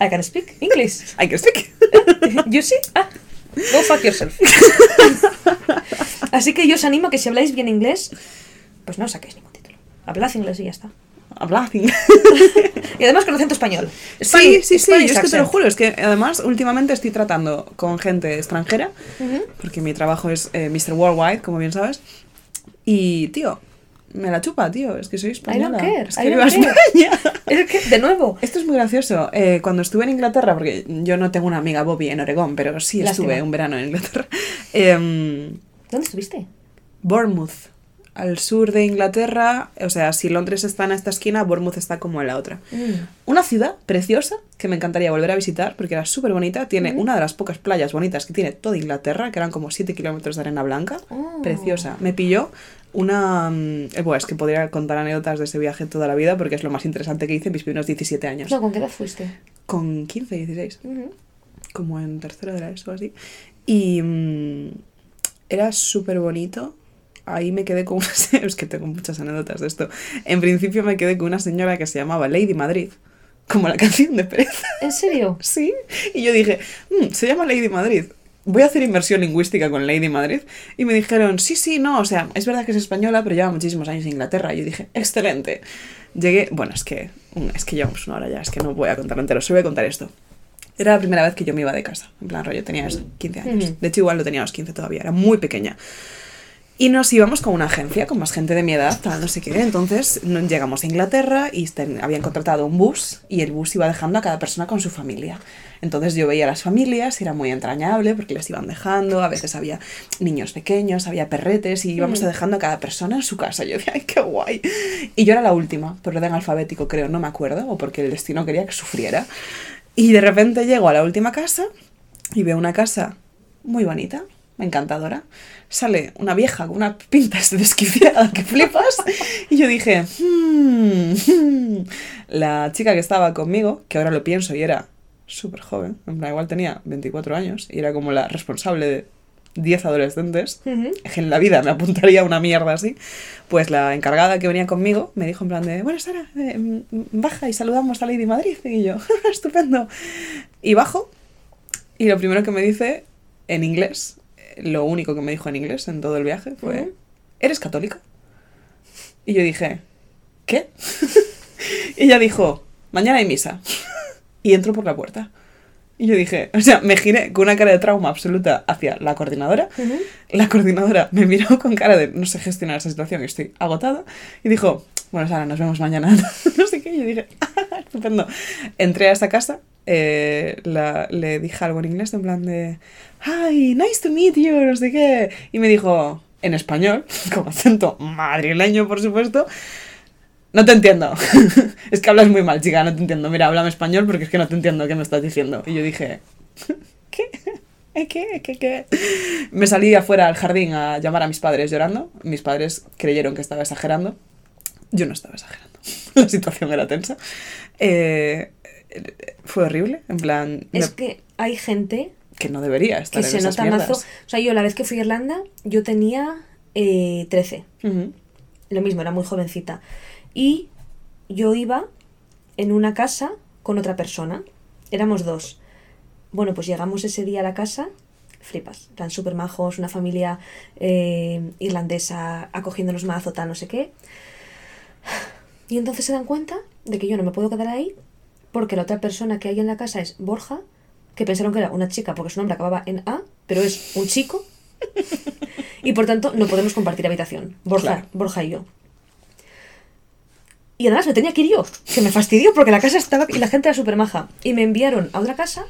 I can speak English. Hay que speak. You see? Ah, go fuck yourself. Así que yo os animo a que si habláis bien inglés, pues no saquéis ningún título. Hablad inglés y ya está. Habla. Y además con acento español. Sí, sí, sí, yo es que te lo juro, es que además últimamente estoy tratando con gente extranjera, porque mi trabajo es eh, Mr. Worldwide, como bien sabes, y, tío, me la chupa, tío, es que soy I española. don't care. Es I que don't viva care. España. Es que, de nuevo, Esto es muy gracioso. Eh, cuando estuve en Inglaterra, porque yo no tengo una amiga Bobby en Oregón, pero sí estuve un verano en Inglaterra. em, ¿dónde estuviste? Bournemouth, al sur de Inglaterra, o sea, si Londres está en esta esquina, Bournemouth está como en la otra. Mm. Una ciudad preciosa que me encantaría volver a visitar porque era súper bonita. Tiene una de las pocas playas bonitas que tiene toda Inglaterra, que eran como 7 kilómetros de arena blanca. Oh. Preciosa. Me pilló una... mm, eh, bueno, es que podría contar anécdotas de ese viaje toda la vida porque es lo más interesante que hice en mis primeros 17 años. No, ¿con qué edad fuiste? Con 15, 16 Ujú. como en tercero de la ESO o así. Y mm, era súper bonito. Ahí me quedé con una... Es que tengo muchas anécdotas de esto. En principio me quedé con una señora que se llamaba Lady Madrid. Como la canción de Pérez. ¿En serio? Sí. Y yo dije, "Mm, se llama Lady Madrid. Voy a hacer inversión lingüística con Lady Madrid. Y me dijeron, sí, sí, no, o sea, es verdad que es española, pero lleva muchísimos años en Inglaterra. Y yo dije, excelente. Llegué, bueno, es que, es que llevamos una hora ya, es que no voy a contarlo entero, solo voy a contar esto. Era la primera vez que yo me iba de casa. En plan, rollo, tenía eso, 15 años. De hecho, igual lo tenía a los 15 todavía, era muy pequeña. Y nos íbamos con una agencia, con más gente de mi edad, tal, no sé qué. Entonces llegamos a Inglaterra y ten- habían contratado un bus y el bus iba dejando a cada persona con su familia. Entonces yo veía a las familias era muy entrañable porque les iban dejando. A veces había niños pequeños, había perretes y íbamos Mm. dejando a cada persona en su casa. Yo decía, ¡ay, qué guay! Y yo era la última, por orden alfabético creo, no me acuerdo, o porque el destino quería que sufriera. Y de repente llego a la última casa y veo una casa muy bonita, encantadora. Sale una vieja con una pinta desquiciada que flipas. Y yo dije, "Hmm, hmm". la chica que estaba conmigo, que ahora lo pienso y era súper joven, en plan, igual tenía 24 años y era como la responsable de 10 adolescentes, Ujú. que en la vida me apuntaría a una mierda así, pues la encargada que venía conmigo me dijo en plan de, bueno, Sara, eh, baja y saludamos a Lady Madrid. Y yo, estupendo. Y bajo y lo primero que me dice en inglés, lo único que me dijo en inglés en todo el viaje fue. ¿eres católica? Y yo dije, ¿qué? y ella dijo, mañana hay misa. y entró por la puerta. Y yo dije, o sea, me giré con una cara de trauma absoluta hacia la coordinadora. La coordinadora me miró con cara de no sé gestionar esa situación, estoy agotada. Y dijo, bueno, Sara, nos vemos mañana. no sé qué. Y yo dije, ah, estupendo. Entré a esa casa, eh, le dije algo en inglés, en plan de, hi, nice to meet you, no sé qué. Y me dijo, en español, con acento madrileño, por supuesto, no te entiendo. es que hablas muy mal, chica, no te entiendo. Mira, háblame español porque es que no te entiendo qué me estás diciendo. Y yo dije, ¿qué? ¿Eh, ¿Qué? ¿Qué? ¿Qué? Me salí afuera al jardín a llamar a mis padres llorando. Mis padres creyeron que estaba exagerando. Yo no estaba exagerando. La situación era tensa. Eh, fue horrible. En plan, Es me- que hay gente que no debería estar que en se esas nota mazo. O sea, yo la vez que fui a Irlanda, yo tenía eh, 13. Ujú. Lo mismo, era muy jovencita. Y yo iba en una casa con otra persona. Éramos dos. Bueno, pues llegamos ese día a la casa, flipas. Plan súper majos, una familia eh, irlandesa acogiéndonos mazo, tal, no sé qué. Y entonces se dan cuenta de que yo no me puedo quedar ahí porque la otra persona que hay en la casa es Borja, que pensaron que era una chica porque su nombre acababa en A, pero es un chico. y por tanto no podemos compartir habitación. Borja, Claro. Borja y yo. Y además me tenía que ir yo, que me fastidió porque la casa estaba y la gente era súper maja. Y me enviaron a otra casa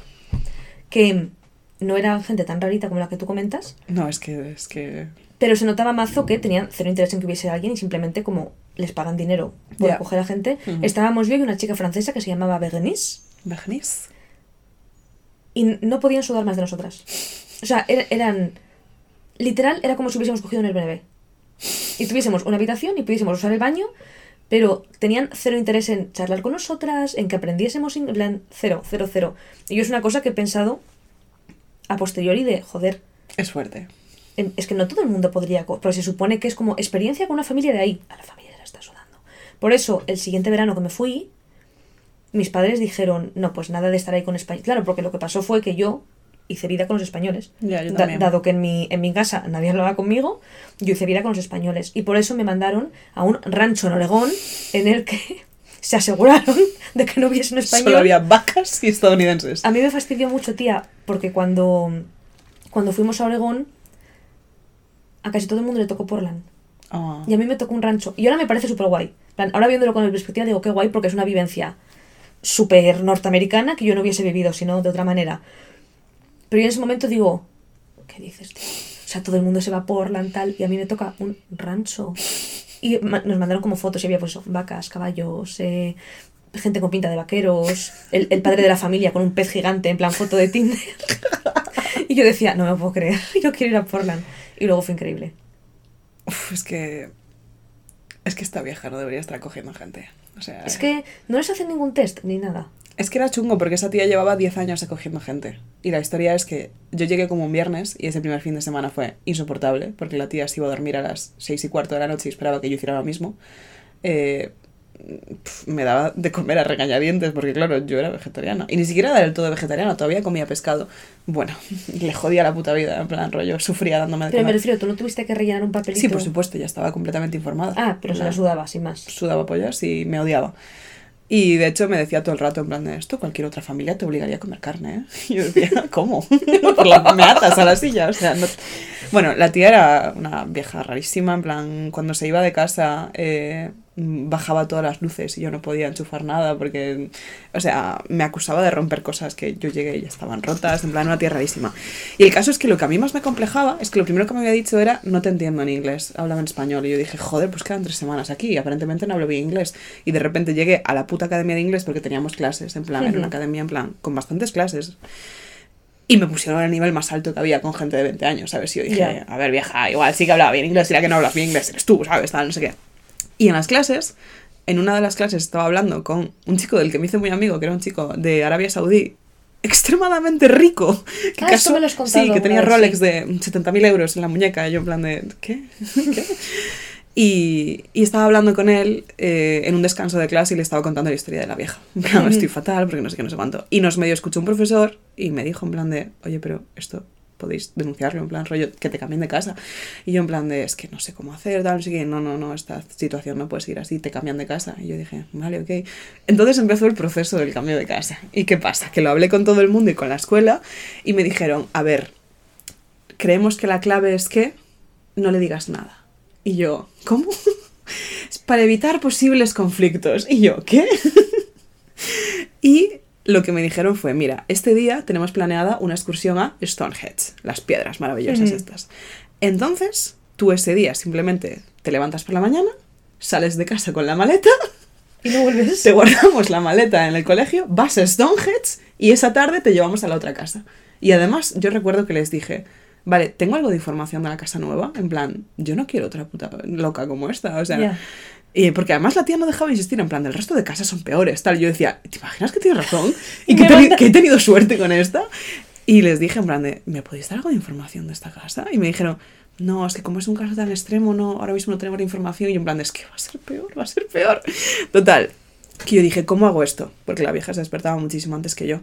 que no era gente tan rarita como la que tú comentas, No, es que, es que... pero se notaba mazo que tenían cero interés en que hubiese alguien y simplemente como les pagan dinero por Ya. acoger a gente. Estábamos yo y una chica francesa que se llamaba Berenice ¿Bernice? y no podían sudar más de nosotras. O sea, er- eran... Literal, era como si hubiésemos cogido un Airbnb. Y tuviésemos una habitación y pudiésemos usar el baño, pero tenían cero interés en charlar con nosotras, en que aprendiésemos en plan, cero, cero, cero. Y yo es una cosa que he pensado a posteriori de, joder, Es fuerte. en- es que no todo el mundo podría, pero se supone que es como experiencia con una familia de ahí. A la familia se la está sudando. Por eso, el siguiente verano que me fui, mis padres dijeron, no, pues nada de estar ahí con España. Claro, porque lo que pasó fue que yo hice vida con los españoles. Ya, yo Da- también. dado que en mi, en mi casa nadie hablaba conmigo, yo hice vida con los españoles. Y por eso me mandaron a un rancho en Oregón en el que se aseguraron de que no hubiese un español. Solo había vacas y estadounidenses. A mí me fastidió mucho, tía, porque cuando, cuando fuimos a Oregón, a casi todo el mundo le tocó Portland. Ah. Y a mí me tocó un rancho. Y ahora me parece súper guay. Ahora viéndolo con el perspectiva digo, qué guay, porque es una vivencia súper norteamericana que yo no hubiese vivido, sino de otra manera. Pero yo en ese momento digo, ¿qué dices, tío? O sea, todo el mundo se va a Portland, tal, y a mí me toca un rancho. Y nos mandaron como fotos y había pues vacas, caballos, eh, gente con pinta de vaqueros, el, padre de la familia con un pez gigante en plan foto de Tinder. y yo decía, no me puedo creer, yo quiero ir a Portland. Y luego fue increíble. Uf, es que... Es que esta vieja no debería estar cogiendo gente. O sea... Es que no les hacen ningún test ni nada. Es que era chungo porque esa tía llevaba 10 años acogiendo gente. Y la historia es que yo llegué como un viernes y ese primer fin de semana fue insoportable porque la tía se iba a dormir a las 6 y cuarto de la noche y esperaba que yo hiciera lo mismo. Eh, pf, me daba de comer a regañadientes porque claro, yo era vegetariana. Y ni siquiera era del todo vegetariana, todavía comía pescado. Bueno, le jodía la puta vida, en plan rollo, sufría dándome de Pero me refiero, tú no tuviste que rellenar un papelito. Sí, por supuesto, ya estaba completamente informada. Ah, pero se la sudaba, sin más. sudaba pollas y me odiaba. Y de hecho me decía todo el rato en plan de esto, cualquier otra familia te obligaría a comer carne, ¿eh? Y yo decía, ¿cómo? Por la, me atas a la silla, o sea, no- Bueno, la tía era una vieja rarísima, en plan, cuando se iba de casa eh, bajaba todas las luces y yo no podía enchufar nada porque, o sea, me acusaba de romper cosas que yo llegué y ya estaban rotas, en plan, una tía rarísima. Y el caso es que lo que a mí más me complejaba es que lo primero que me había dicho era, no te entiendo en inglés, háblame en español. Y yo dije, joder, pues quedan tres semanas aquí y aparentemente no hablo bien inglés. Y de repente llegué a la puta academia de inglés porque teníamos clases, en plan, era una academia en plan, con bastantes clases. Y me pusieron al nivel más alto que había con gente de 20 años, ¿sabes? Y yo dije, a ver, vieja, igual sí que hablaba bien inglés y la que no hablas bien inglés eres tú, ¿sabes? Tal, no sé qué. Y en las clases, en una de las clases estaba hablando con un chico del que me hice muy amigo, que era un chico de Arabia Saudí, extremadamente rico. Que Ah, me lo has contado Sí, que tenía Rolex de 70.000 euros en la muñeca. Y yo en plan de, ¿qué? ¿Qué? Y, y estaba hablando con él eh, en un descanso de clase y le estaba contando la historia de la vieja. En plan, estoy fatal porque no sé qué, no sé cuánto. Y nos medio escuchó un profesor y me dijo en plan de, oye, pero esto podéis denunciarlo, en plan rollo, que te cambien de casa. Y yo en plan de, es que no sé cómo hacer, tal, no sé no, no, no, esta situación no puede seguir así, te cambian de casa. Y yo dije, vale, ok. Entonces empezó el proceso del cambio de casa. ¿Y qué pasa? Que lo hablé con todo el mundo y con la escuela y me dijeron, a ver, creemos que la clave es que no le digas nada. Y yo, ¿cómo? Para evitar posibles conflictos. Y yo, ¿qué? Y lo que me dijeron fue, mira, este día tenemos planeada una excursión a Stonehenge, las piedras maravillosas estas. Entonces, tú ese día simplemente te levantas por la mañana, sales de casa con la maleta, Y no vuelves. te guardamos la maleta en el colegio, vas a Stonehenge y esa tarde te llevamos a la otra casa. Y además, yo recuerdo que les dije, vale, tengo algo de información de la casa nueva, en plan, yo no quiero otra puta loca como esta, o sea... Y porque además la tía no dejaba insistir, en plan, el resto de casas son peores, tal. Yo decía, ¿te imaginas que tienes razón? Y que, he que tenido suerte con esta. Y les dije, en plan, de, ¿me podéis dar algo de información de esta casa? Y me dijeron, no, es que como es un caso tan extremo, no, ahora mismo no tenemos la información. Y yo, en plan, es que va a ser peor, va a ser peor. Total, que yo dije, ¿cómo hago esto? Porque la vieja se despertaba muchísimo antes que yo.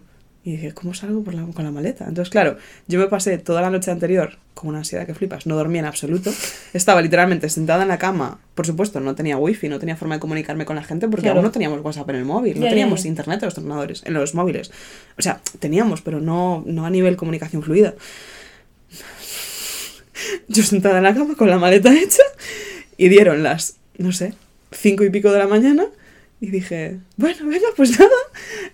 Y dije, ¿cómo salgo por la- con la maleta? Entonces, claro, yo me pasé toda la noche anterior con una ansiedad que flipas, no dormía en absoluto. Estaba literalmente sentada en la cama. Por supuesto, no tenía wifi, no tenía forma de comunicarme con la gente porque Claro. aún no teníamos WhatsApp en el móvil, no teníamos internet en los ordenadores, en los móviles. O sea, teníamos, pero no, no a nivel comunicación fluida. Yo sentada en la cama con la maleta hecha y dieron las, no sé, cinco y pico de la mañana y dije, bueno, venga, pues nada.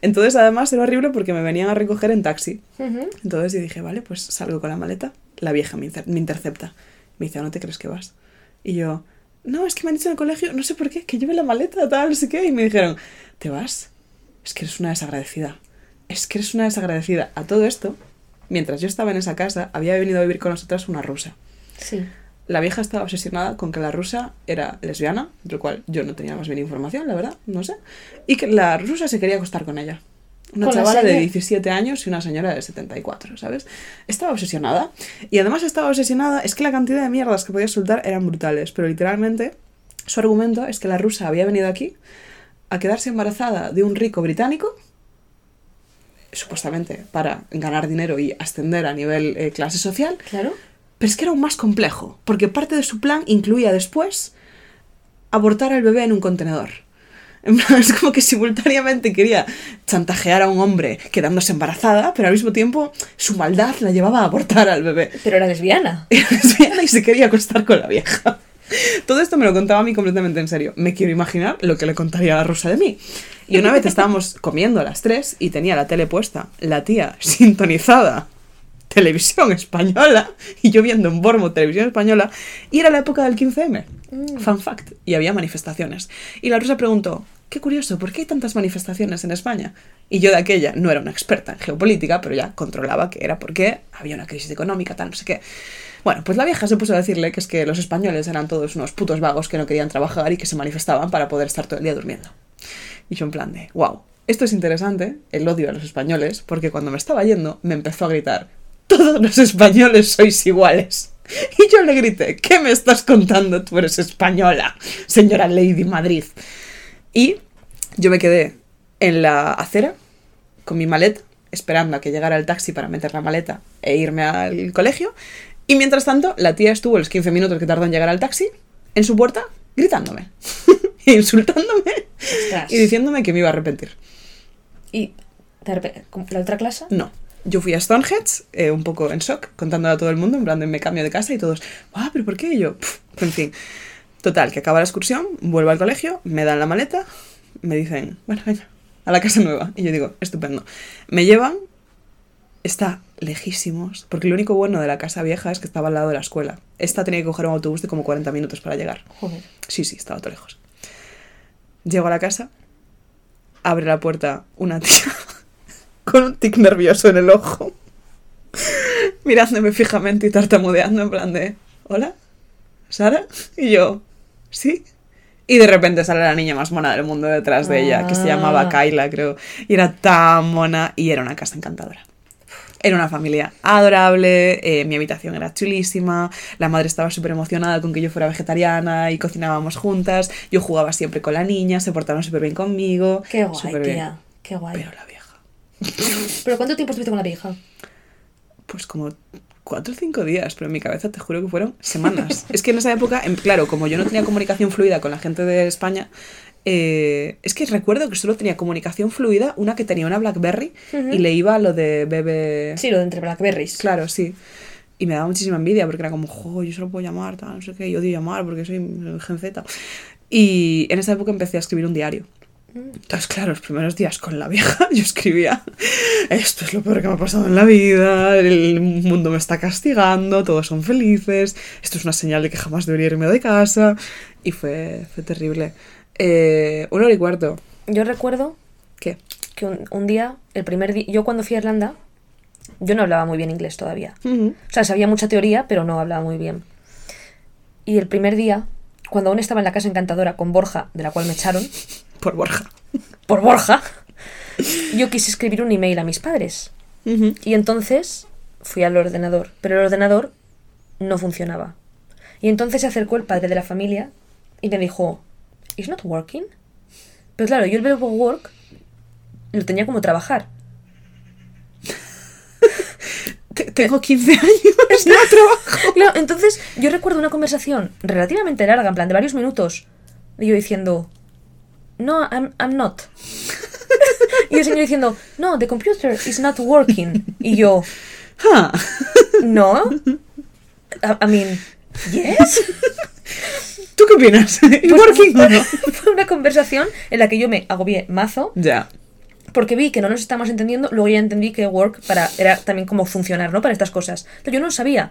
Entonces además era horrible porque me venían a recoger en taxi. Ujú. Entonces yo dije, vale, pues salgo con la maleta. La vieja me, inter- me intercepta. Me dice, "¿A ¿no te crees que vas? Y yo, no, es que me han dicho en el colegio, no sé por qué, que lleve la maleta, tal, no sé qué. Y me dijeron, ¿te vas? Es que eres una desagradecida. Es que eres una desagradecida. A todo esto, mientras yo estaba en esa casa, había venido a vivir con nosotras una rusa. Sí. La vieja estaba obsesionada con que la rusa era lesbiana, de lo cual yo no tenía más bien información, la verdad, no sé. Y que la rusa se quería acostar con ella. Una Con chavala de señora. 17 años y una señora de 74, ¿sabes? Estaba obsesionada. Y además estaba obsesionada, es que la cantidad de mierdas que podía soltar eran brutales, pero literalmente su argumento es que la rusa había venido aquí a quedarse embarazada de un rico británico, supuestamente para ganar dinero y ascender a nivel eh, clase social, Claro. Pero es que era aún más complejo, porque parte de su plan incluía después abortar al bebé en un contenedor. Es como que simultáneamente quería chantajear a un hombre quedándose embarazada, pero al mismo tiempo su maldad la llevaba a abortar al bebé. Pero era lesbiana. Era lesbiana y se quería acostar con la vieja. Todo esto me lo contaba a mí completamente en serio. Me quiero imaginar lo que le contaría a la rusa de mí. Y una vez estábamos comiendo a las tres y tenía la tele puesta, la tía sintonizada, televisión española, y yo viendo en Bormo televisión española, y era la época del 15M. Fun fact. Y había manifestaciones. Y la rusa preguntó, qué curioso, ¿por qué hay tantas manifestaciones en España? Y yo de aquella no era una experta en geopolítica, pero ya controlaba que era porque había una crisis económica, tal, no sé qué. Bueno, pues la vieja se puso a decirle que es que los españoles eran todos unos putos vagos que no querían trabajar y que se manifestaban para poder estar todo el día durmiendo. Y yo en plan de, wow, esto es interesante, el odio a los españoles, porque cuando me estaba yendo me empezó a gritar, todos los españoles sois iguales. Y yo le grité, ¿qué me estás contando? Tú eres española, señora Lady Madrid. Y yo me quedé en la acera con mi maleta, esperando a que llegara el taxi para meter la maleta e irme al colegio. Y mientras tanto, la tía estuvo los 15 minutos que tardó en llegar al taxi en su puerta gritándome, insultándome Ostras. y diciéndome que me iba a arrepentir. Y de repente, ¿cómo- la otra clase. No. Yo fui a Stonehenge, eh, un poco en shock, contándole a todo el mundo, en plan de me cambio de casa y todos, ah, pero ¿por qué? Y yo, en fin. Total, que acaba la excursión, vuelvo al colegio, me dan la maleta, me dicen, bueno, venga, a la casa nueva. Y yo digo, estupendo. Me llevan, está lejísimos, porque lo único bueno de la casa vieja es que estaba al lado de la escuela. Esta tenía que coger un autobús de como 40 minutos para llegar. Joder. Sí, sí, estaba todo lejos. Llego a la casa, abre la puerta una tía con un tic nervioso en el ojo, mirándome fijamente y tartamudeando en plan de, ¿hola? ¿Sara? Y yo, ¿sí? Y de repente sale la niña más mona del mundo detrás de ella, que se llamaba Ah. Kyla, creo. Y era tan mona y era una casa encantadora. Era una familia adorable, eh, mi habitación era chulísima, la madre estaba súper emocionada con que yo fuera vegetariana y cocinábamos juntas, yo jugaba siempre con la niña, se portaron súper bien conmigo. Qué guay, bien. tía. Qué guay. Pero la ¿Pero cuánto tiempo estuviste con la vieja? pues como cuatro o cinco días, pero en mi cabeza te juro que fueron semanas. es que en esa época, en- claro, como yo no tenía comunicación fluida con la gente de España, eh, es que recuerdo que solo tenía comunicación fluida una que tenía una Blackberry y le iba lo de bebé... Sí, lo de entre Blackberries. Claro, sí. Y me daba muchísima envidia porque era como, jo, yo solo puedo llamar, tal, no sé qué, yo odio llamar porque soy Gen Z. Y en esa época empecé a escribir un diario. Entonces, claro, los primeros días con la vieja yo escribía, esto es lo peor que me ha pasado en la vida, el mundo me está castigando, todos son felices, esto es una señal de que jamás debería irme de casa. Y fue, fue terrible. Eh, una hora y cuarto. Yo recuerdo ¿Qué? que un, un día, el primer día, yo cuando fui a Irlanda, yo no hablaba muy bien inglés todavía. O sea, sabía mucha teoría, pero no hablaba muy bien. Y el primer día, cuando aún estaba en la casa encantadora con Borja, de la cual me echaron, Por Borja. por Borja, yo quise escribir un email a mis padres. Y entonces fui al ordenador, pero el ordenador no funcionaba. Y entonces se acercó el padre de la familia y me dijo, ¿It's not working? Pero claro, yo el verbo work lo tenía como trabajar. Te- Tengo 15 años, no trabajo. Claro, entonces yo recuerdo una conversación relativamente larga, en plan de varios minutos, y yo diciendo, no, I'm, I'm not. y el señor diciendo, no, the computer is not working. Y yo, Ah, no. I, I mean, yes. ¿Tú qué opinas? ¿Y Pues working o no? Fue una conversación en la que yo me agobié mazo Ya. porque vi que no nos estábamos entendiendo, luego ya entendí que work para, era también como funcionar, ¿no? Para estas cosas. Pero yo no lo sabía.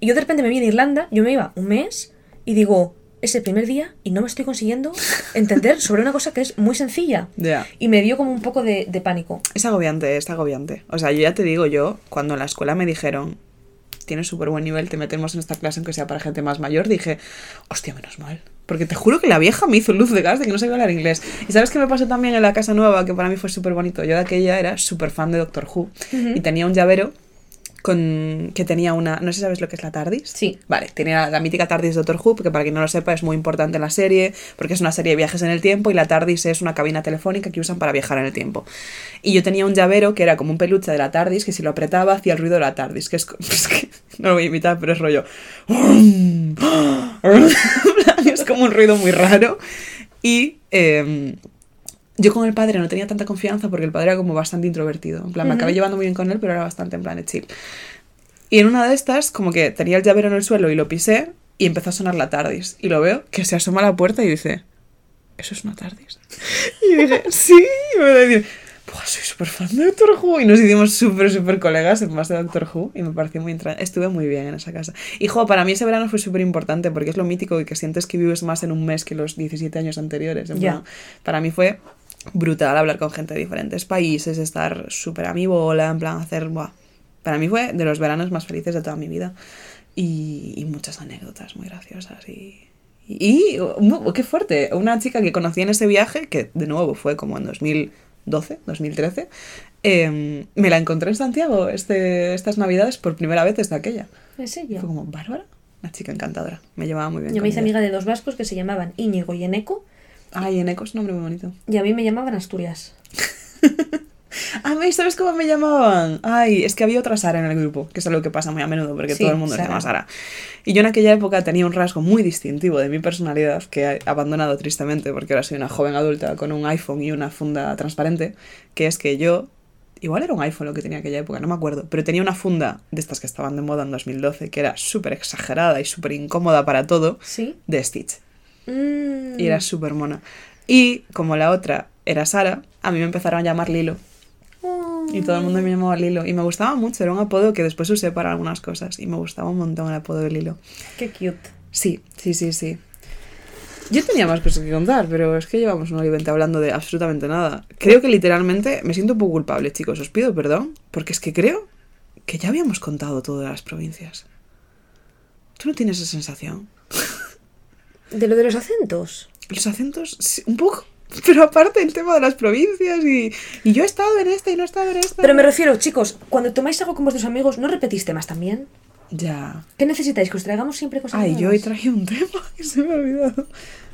Y yo de repente me vi en Irlanda, yo me iba un mes y digo, es el primer día y no me estoy consiguiendo entender sobre una cosa que es muy sencilla. Ya. Y me dio como un poco de, de pánico. Es agobiante, es agobiante. O sea, yo ya te digo, yo, cuando en la escuela me dijeron, tienes súper buen nivel, te metemos en esta clase aunque sea para gente más mayor, dije, hostia, menos mal. Porque te juro que la vieja me hizo luz de gas de que no sabía hablar inglés. Y sabes qué me pasó también en la casa nueva, que para mí fue súper bonito. Yo de aquella era súper fan de Doctor Who. Y tenía un llavero con que tenía una. No sé si sabes lo que es la TARDIS. Sí. Vale, tenía la, mítica TARDIS de Doctor Who, porque para quien no lo sepa es muy importante en la serie, porque es una serie de viajes en el tiempo y la TARDIS es una cabina telefónica que usan para viajar en el tiempo. Y yo tenía un llavero que era como un peluche de la TARDIS, que si lo apretaba hacía el ruido de la TARDIS, que es, es que no lo voy a imitar, pero es rollo. es como un ruido muy raro. Y em, yo con el padre no tenía tanta confianza porque el padre era como bastante introvertido. En plan, me acabé llevando muy bien con él, pero era bastante en plan de chill. Y en una de estas, como que tenía el llavero en el suelo y lo pisé y empezó a sonar la TARDIS. Y lo veo que se asoma a la puerta y dice, ¿eso es una TARDIS? Y dije, sí. Y me decir, pues soy súper fan de Doctor Who. Y nos hicimos súper, súper colegas en base a Doctor Who. Y me pareció muy entra- Estuve muy bien en esa casa. Y, jo, para mí ese verano fue súper importante porque es lo mítico y que sientes que vives más en un mes que los 17 años anteriores. En Ya. plan, para mí fue brutal hablar con gente de diferentes países, estar súper a mi bola, en plan hacer, buah. Para mí fue de los veranos más felices de toda mi vida. Y, y muchas anécdotas muy graciosas. Y, y, mu- qué fuerte. Una chica que conocí en ese viaje, que de nuevo fue como en 2012, 2013, em, me la encontré en Santiago este, estas navidades por primera vez desde aquella. ¿En serio? Fue como, Bárbara, una chica encantadora. Me llevaba muy bien. Yo me hice ella. amiga de dos vascos que se llamaban Íñigo y Eneco Ay, Eneco es un nombre muy bonito. y a mí me llamaban Asturias. A mí, ¿sabes cómo me llamaban? Ay, es que había otra Sara en el grupo, que es algo que pasa muy a menudo porque Sí, todo el mundo se Sara. llama Sara. Y yo en aquella época tenía un rasgo muy distintivo de mi personalidad que he abandonado tristemente porque ahora soy una joven adulta con un iPhone y una funda transparente, que es que yo, igual era un iPhone lo que tenía en aquella época, no me acuerdo, pero tenía una funda de estas que estaban de moda en 2012 que era súper exagerada y súper incómoda para todo, ¿Sí? de Stitch. Mm. Y era súper mona. Y como la otra era Sara, a mí me empezaron a llamar Lilo. Oh. Y todo el mundo me llamaba Lilo. Y me gustaba mucho, era un apodo que después usé para algunas cosas. Y me gustaba un montón el apodo de Lilo. Qué cute. Sí, sí, sí, sí. Yo tenía más cosas que contar, pero es que llevamos una hora hablando de absolutamente nada. Creo que literalmente me siento un poco culpable, chicos. Os pido perdón, porque es que creo que ya habíamos contado todo de las provincias. ¿Tú no tienes esa sensación? ¿De lo de los acentos? Los acentos, sí, un poco. Pero aparte el tema de las provincias y, y yo he estado en esta y no he estado en esta. Pero me refiero, chicos, cuando tomáis algo con vuestros amigos, ¿no repetís temas también? Ya. ¿Qué necesitáis? ¿Que os traigamos siempre cosas Ay, yo hoy traje un tema que se me ha olvidado.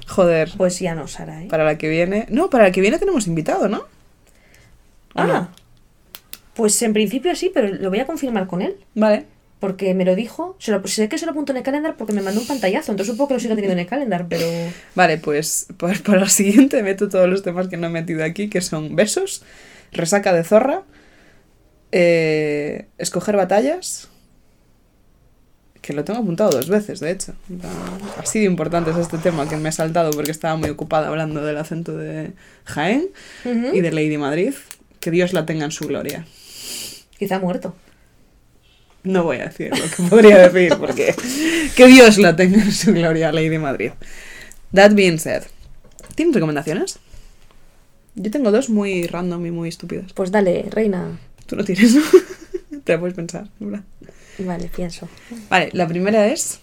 Joder. Pues ya no, Sara, ¿eh? Para la que viene. No, para la que viene tenemos invitado, ¿no? ¿O Ah, no? pues en principio sí, pero lo voy a confirmar con él. Vale. Porque me lo dijo. Se lo, sé que se lo apuntó en el calendar porque me mandó un pantallazo. Entonces supongo que lo sigue teniendo en el calendar, pero. Vale, pues, pues para la siguiente meto todos los temas que no he metido aquí, que son besos, resaca de zorra, eh, escoger batallas. que lo tengo apuntado dos veces, de hecho. Así de importante es este tema que me he saltado porque estaba muy ocupada hablando del acento de Jaén y de Lady Madrid. Que Dios la tenga en su gloria. Quizá muerto. No voy a decir lo que podría decir porque que Dios la tenga en su gloria, Lady Madrid. That being said, ¿tienes recomendaciones? Yo tengo dos muy random y muy estúpidas. Pues dale, reina. Tú no tienes, ¿no? Te la puedes pensar. ¿verdad? Vale, pienso. Vale, la primera es.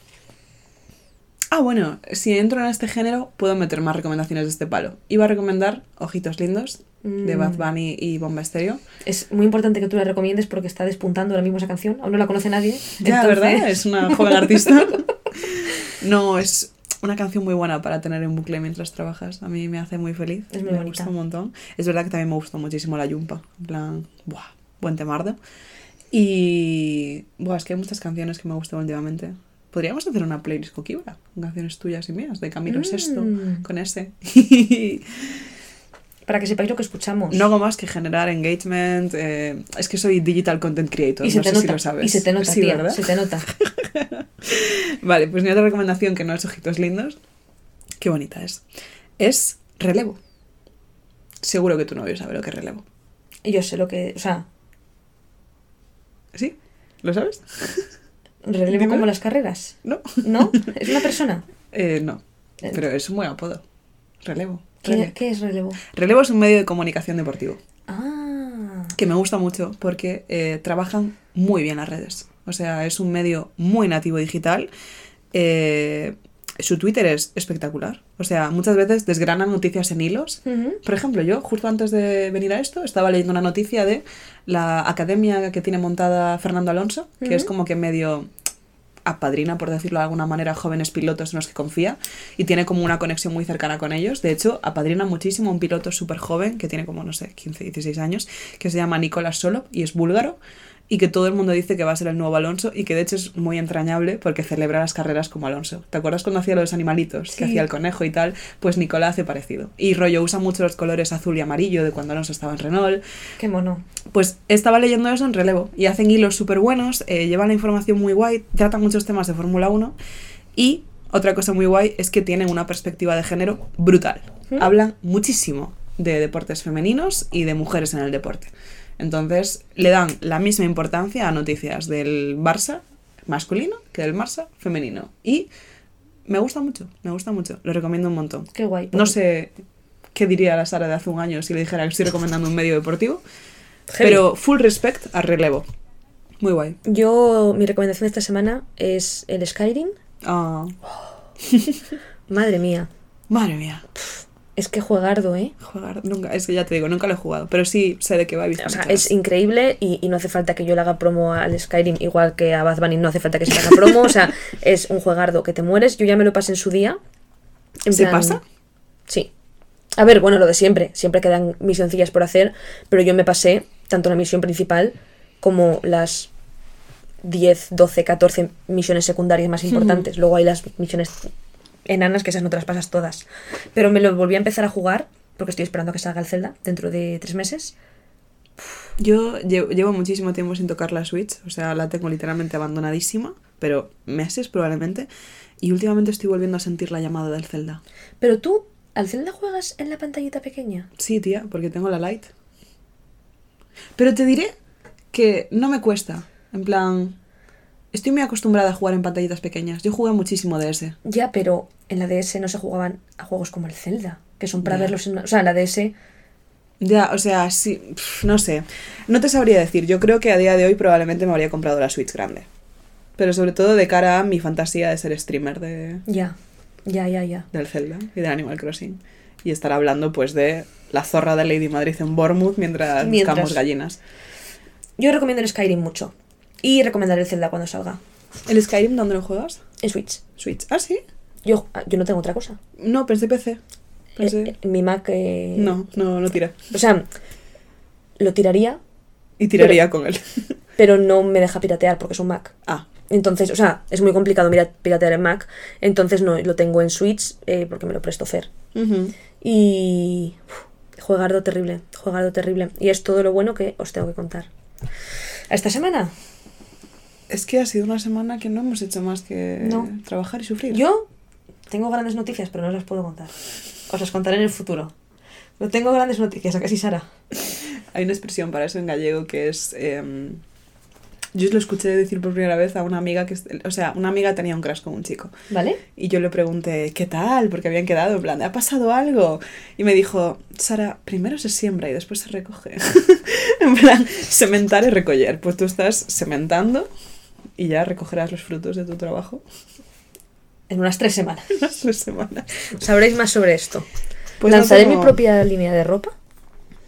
Ah, bueno, si entro en este género, puedo meter más recomendaciones de este palo. Iba a recomendar Ojitos Lindos de Mm. Bad Bunny y Bomba Estéreo. Es muy importante que tú la recomiendes porque está despuntando ahora mismo esa canción. Aún no la conoce nadie. Ya, entonces- ¿verdad? Es una joven artista. No, es una canción muy buena para tener en bucle mientras trabajas. A mí me hace muy feliz. Es muy me bonita. gusta un montón. Es verdad que también me gustó muchísimo la Yumpa. En plan, buah, buen temardo. Y. Buah, es que hay muchas canciones que me gustan últimamente. Podríamos hacer una playlist coquibra con canciones tuyas y mías, de Camilo Mm. Sesto, con ese. Para que sepáis lo que escuchamos. no hago más que generar engagement. eh, es que soy digital content creator, y se no te sé nota. si lo sabes. Y se te nota, Sí, tía, ¿verdad? Se te nota. Vale, pues mi otra recomendación que no es ojitos lindos, qué bonita es, es relevo. Seguro que tu novio sabe lo que es relevo. Y yo sé lo que. O sea, ¿Sí? ¿Lo sabes? relevo como las carreras. No. ¿No? ¿Es una persona? Eh, no. Eh. Pero es un buen apodo. Relevo. ¿Qué, Rele- qué es relevo? Relevo es un medio de comunicación deportivo Ah. que me gusta mucho porque eh, trabajan muy bien las redes. O sea, es un medio muy nativo digital. Eh, su Twitter es espectacular. O sea, muchas veces desgranan noticias en hilos. Por ejemplo, yo justo antes de venir a esto estaba leyendo una noticia de la academia que tiene montada Fernando Alonso, que es como que medio apadrina, por decirlo de alguna manera, jóvenes pilotos en los que confía y tiene como una conexión muy cercana con ellos. De hecho, apadrina muchísimo a un piloto súper joven que tiene como, no sé, 15, 16 años, que se llama Nicolás Solov y es búlgaro y que todo el mundo dice que va a ser el nuevo Alonso y que de hecho es muy entrañable porque celebra las carreras como Alonso. ¿Te acuerdas cuando hacía los animalitos? Que hacía el conejo y tal, pues Nicolás hace parecido. Y rollo usa mucho los colores azul y amarillo de cuando Alonso estaba en Renault. Qué mono. Pues estaba leyendo eso en relevo y hacen hilos súper buenos, eh, llevan la información muy guay, tratan muchos temas de Fórmula 1 y otra cosa muy guay es que tienen una perspectiva de género brutal. ¿Mm? Hablan muchísimo de deportes femeninos y de mujeres en el deporte. Entonces le dan la misma importancia a noticias del Barça masculino que del Barça femenino. Y me gusta mucho, me gusta mucho, lo recomiendo un montón. Qué guay. No sé qué diría la Sara de hace un año si le dijera que estoy recomendando un medio deportivo, Heavy. pero full respect a relevo. Muy guay. Yo, mi recomendación de esta semana es el Skyrim. Ah, Madre mía. madre mía. Es que juegardo, ¿eh? Jugar, nunca, es que ya te digo, nunca lo he jugado, pero sí sé de qué va. visto O sea, es increíble y, y no hace falta que yo le haga promo al Skyrim igual que a Bad Bunny no hace falta que se le haga promo. O sea, es un juegardo que te mueres. Yo ya me lo pasé en su día. En ¿Se plan- pasa? Sí. A ver, bueno, lo de siempre. Siempre quedan misioncillas por hacer, pero yo me pasé tanto la misión principal como las 10, 12, 14 misiones secundarias más importantes. Luego hay las misiones enanas que esas no te las pasas todas. Pero me lo volví a empezar a jugar porque estoy esperando a que salga el Zelda dentro de tres meses. Yo llevo, llevo muchísimo tiempo sin tocar la Switch, o sea, la tengo literalmente abandonadísima, pero meses probablemente, y últimamente estoy volviendo a sentir la llamada del Zelda. Pero tú, ¿al Zelda juegas en la pantallita pequeña? Sí, tía, porque tengo la Lite. Pero te diré que no me cuesta, en plan, estoy muy acostumbrada a jugar en pantallitas pequeñas. Yo jugué muchísimo de ese. Ya, pero en la DS no se jugaban a juegos como el Zelda, que son para verlos en una- O sea, en la DS Ya, o sea, sí, no sé. No te sabría decir. Yo creo que a día de hoy probablemente me habría comprado la Switch grande. Pero sobre todo de cara a mi fantasía de ser streamer de, Ya, ya, ya, ya. del Zelda y del Animal Crossing. Y estar hablando pues de la zorra de Lady Madrid en Bournemouth mientras, Mientras. buscamos gallinas. Yo recomiendo el Skyrim mucho. Y recomendaré el Zelda cuando salga. ¿El Skyrim dónde lo juegas? En Switch. Switch. Ah, sí. Yo, ah, yo no tengo otra cosa. No, pensé PC. Pensé... Eh, eh, mi Mac. eh, No, no, no tira. O sea, lo tiraría, Y tiraría con él. pero no me deja piratear porque es un Mac. ah, Entonces, o sea, es muy complicado piratear en Mac. Entonces no lo tengo en Switch porque me lo presto Fer. Y. uf, juegardo terrible, jugardo terrible. Y es todo lo bueno que os tengo que contar. ¿A esta semana? Es que ha sido una semana que no hemos hecho más que No. trabajar y sufrir. Yo tengo grandes noticias, pero no las puedo contar. Os las contaré en el futuro. Pero tengo grandes noticias, ¿a que sí, Sara? Hay una expresión para eso en gallego que es... em, yo lo escuché decir por primera vez a una amiga que... O sea, una amiga tenía un crush con un chico. ¿Vale? Y yo le pregunté, ¿qué tal? Porque habían quedado en plan, ¿ha pasado algo? Y me dijo, Sara, primero se siembra y después se recoge. en plan, sementar y recoger. Pues tú estás sementando y ya recogerás los frutos de tu trabajo En unas tres semanas. en las tres semanas. Sabréis más sobre esto. Pues no Lanzaré tengo- mi propia línea de ropa.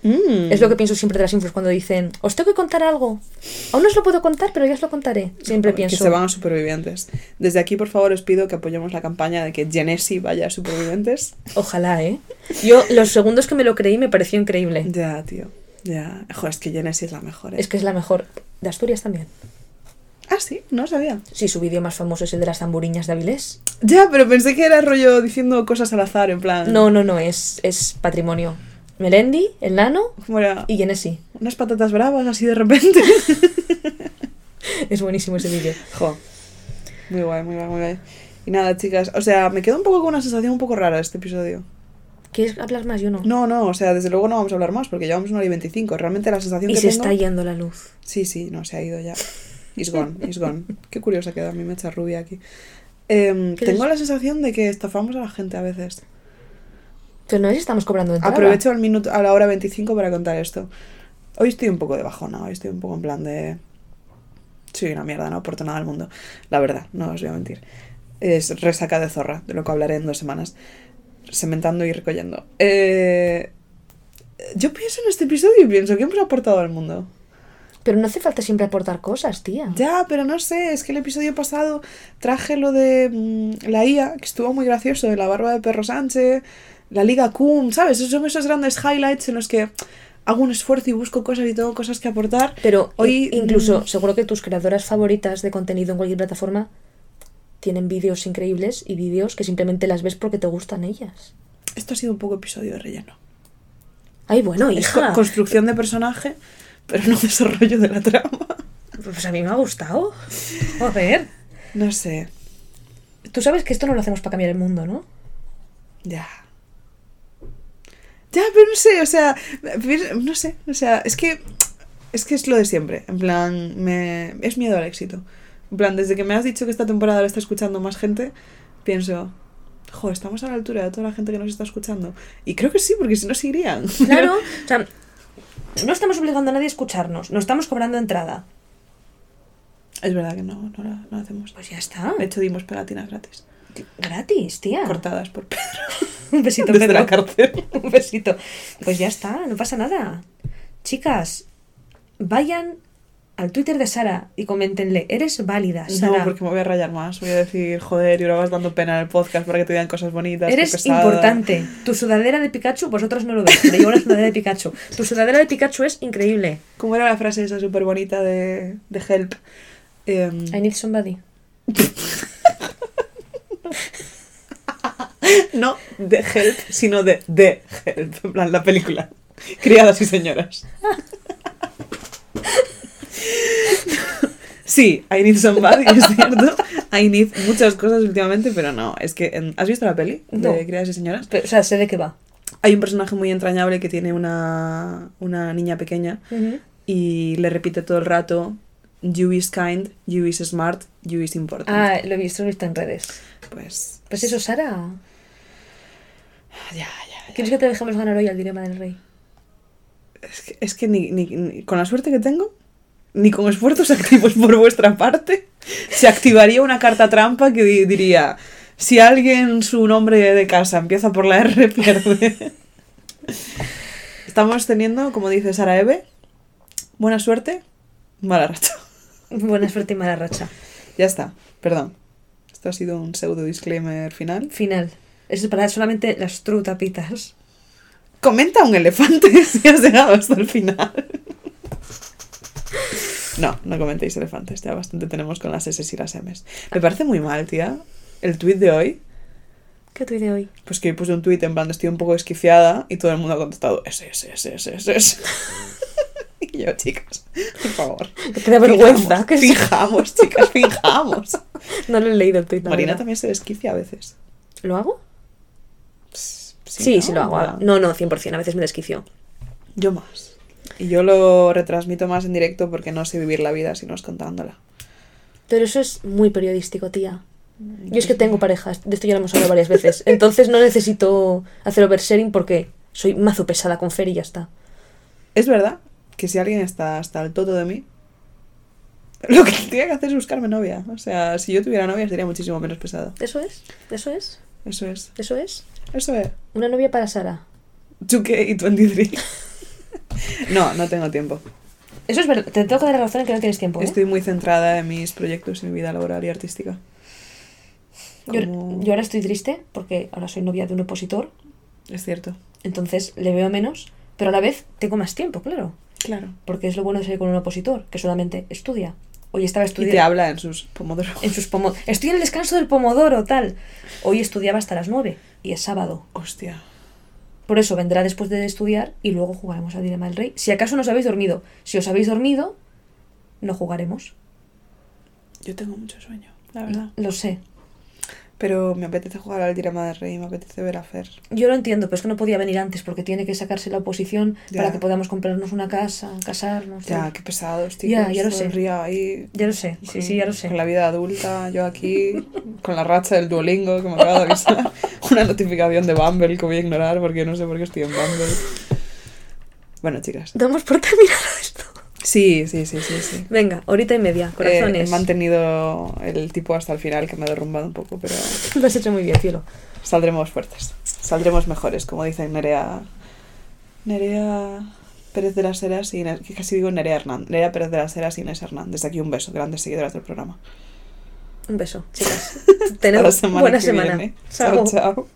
Mm. Es lo que pienso siempre de las infos cuando dicen, os tengo que contar algo. Aún no os lo puedo contar, pero ya os lo contaré. Siempre pienso. Que se van a supervivientes. Desde aquí, por favor, os pido que apoyemos la campaña de que Genesi vaya a supervivientes. Ojalá, ¿eh? Yo, los segundos que me lo creí me pareció increíble. Ya, tío. Ya. Joder, es que Genesi es la mejor. ¿eh? Es que es la mejor. De Asturias también. Ah, sí, no sabía. Sí, su vídeo más famoso es el de las tamburiñas de Avilés. Ya, pero pensé que era rollo diciendo cosas al azar, en plan. No, no, no, es, es patrimonio. Melendi, el nano ¿Cómo era? y Genesi. Unas patatas bravas así de repente. Es buenísimo ese vídeo. Jo. Muy guay, muy guay, muy guay. Y nada, chicas, o sea, me quedo un poco con una sensación un poco rara este episodio. ¿Quieres hablar más? Yo no. No, no, o sea, desde luego no vamos a hablar más porque llevamos una hora y 25. Realmente la sensación y que se tengo... está yendo la luz. Sí, sí, no, se ha ido ya. It's gone, it's gone. Qué curiosa queda mi mecha rubia aquí. Em, ¿Qué tengo es? la sensación de que estafamos a la gente a veces. Pero no es estamos cobrando entrada. Aprovecho al minuto, a la hora 25 para contar esto. Hoy estoy un poco de bajona, hoy estoy un poco en plan de... Soy una mierda, no aporto nada al mundo. La verdad, no os voy a mentir. Es resaca de zorra, de lo que hablaré en dos semanas. Sementando y recogiendo. Eh, yo pienso en este episodio y pienso que hemos aportado al mundo. Pero no hace falta siempre aportar cosas, tía. Ya, pero no sé, es que el episodio pasado traje lo de mm, la IA, que estuvo muy gracioso, de la barba de perro Sánchez, la Liga Kun, ¿sabes? Esos son esos grandes highlights en los que hago un esfuerzo y busco cosas y tengo cosas que aportar. Pero Hoy, incluso, mm, seguro que tus creadoras favoritas de contenido en cualquier plataforma tienen vídeos increíbles y vídeos que simplemente las ves porque te gustan ellas. Esto ha sido un poco episodio de relleno. Ay, bueno, hija. co- construcción de personaje, pero no desarrollo de la trama. Pues a mí me ha gustado. Joder. No sé, Tú sabes que esto no lo hacemos para cambiar el mundo, ¿no? ya. Ya, pero no sé, o sea, no sé, o sea, es que es que es lo de siempre, en plan, me es miedo al éxito. En plan, desde que me has dicho que esta temporada la está escuchando más gente, pienso, jo, estamos a la altura de toda la gente que nos está escuchando. Y creo que sí, porque si no se irían. Claro. O sea, no estamos obligando a nadie a escucharnos. No estamos cobrando entrada. es verdad que no, no, la- no la hacemos. Pues ya está. De hecho, dimos pegatinas gratis, Gratis, tía. cortadas por Pedro Un besito, desde Pedro. la cárcel. Un besito. Pues ya está, no pasa nada. Chicas, vayan al Twitter de Sara y coméntenle, eres válida, Sara. No, porque me voy a rayar más. Voy a decir, joder, y ahora vas dando pena en el podcast para que te digan cosas bonitas. Eres importante. Tu sudadera de Pikachu, vosotros no lo veis, pero llevo una sudadera de Pikachu. Tu sudadera de Pikachu es increíble. ¿Cómo era la frase esa súper bonita de, de Help? Em, I need somebody. no de Help, sino de The Help, en plan, la película. Criadas y señoras. Sí, I need somebody, es cierto. I need muchas cosas últimamente, pero no, es que... en- ¿Has visto la peli de No. Criadas y señoras? Pero, o sea, sé de qué va. Hay un personaje muy entrañable que tiene una, una niña pequeña y le repite todo el rato You is kind, you is smart, you is important. Ah, lo he visto, lo he visto en redes. Pues, Pues eso, Sara. ya, ya. ¿Quieres que te dejemos ganar hoy al dilema del rey? Es que, es que ni, ni- ni- con la suerte que tengo, ni con esfuerzos activos por vuestra parte, se activaría una carta trampa que di- diría, si alguien su nombre de casa empieza por la R, pierde. Estamos teniendo, como dice Sara Eve, buena suerte, mala racha. Buena suerte y mala racha. Ya está, perdón. Esto ha sido un pseudo disclaimer final. Final. Eso es para solamente las trutapitas. Comenta un elefante si has llegado hasta el final. No, no comentéis elefantes, ya bastante tenemos con las S y las M's. Me parece muy mal, tía. El tweet de hoy, ¿Qué tuit de hoy? pues que puse un tweet en plan estoy un poco esquifiada y todo el mundo ha contestado S, S, S, S, S, S. Y yo, chicas, por favor. Que te da vergüenza. que sí. Fijamos, chicas, fijamos. No lo he leído el tuit. Marina verdad. también se desquicia a veces. ¿Lo hago? Sí, ¿no? sí lo hago. No, no, 100%. A veces me desquicio. Yo más. Y yo lo retransmito más en directo porque no sé vivir la vida si no es contándola. Pero eso es muy periodístico, tía. Yo es que tengo parejas, de esto ya lo hemos hablado varias veces. Entonces no necesito hacer oversharing porque soy mazo pesada con Fer y ya está. Es verdad que si alguien está hasta el toto de mí, lo que tiene que hacer es buscarme novia. O sea, si yo tuviera novia sería muchísimo menos pesada. Eso es, eso es, Eso es. eso es. Eso es. Una novia para Sara. 2K y 23. no, no tengo tiempo. Eso es verdad, te tengo que dar razón en que no tienes tiempo. ¿eh? Estoy muy centrada en mis proyectos y mi vida laboral y artística. Yo, Como- yo ahora estoy triste porque ahora soy novia de un opositor, Es cierto. entonces le veo menos, pero a la vez tengo más tiempo, claro. Claro. Porque es lo bueno de salir con un opositor, que solamente estudia. Hoy estaba Y te estudiando. habla en sus pomodoro. En sus Estoy en el descanso del pomodoro, tal. Hoy estudiaba hasta las 9 y es sábado. Hostia. Por eso vendrá después de estudiar y luego jugaremos al Dilema del Rey. Si acaso no os habéis dormido. Si os habéis dormido, no jugaremos. Yo tengo mucho sueño, la verdad. Lo sé. Pero me apetece jugar al Dilema del Rey, me apetece ver a Fer. Yo lo entiendo, pero es que no podía venir antes porque tiene que sacarse la oposición Ya. para que podamos comprarnos una casa, casarnos. Ya, tal. qué pesados, tío. Ya, ya lo sé. ahí. Ya lo sé, sí, con- sí, ya lo sé. Con la vida adulta, yo aquí, con la racha del Duolingo que me acaba de avisar. Una notificación de Bumble que voy a ignorar porque no sé por qué estoy en Bumble. Bueno, chicas. Damos por terminado esto. Sí, sí, sí, sí, sí. Venga, horita y media, Eh, corazones. he mantenido el tipo hasta el final que me ha derrumbado un poco, pero Lo has hecho muy bien, cielo. saldremos fuertes. Saldremos mejores, como dice Nerea. Nerea Pérez de las Heras y que casi digo Nerea Hernández. Nerea Pérez de las Heras y Inés Hernández. Desde aquí un beso, grandes seguidoras del programa. Un beso, chicas. Tenemos buena semana. viene. Chao. chao.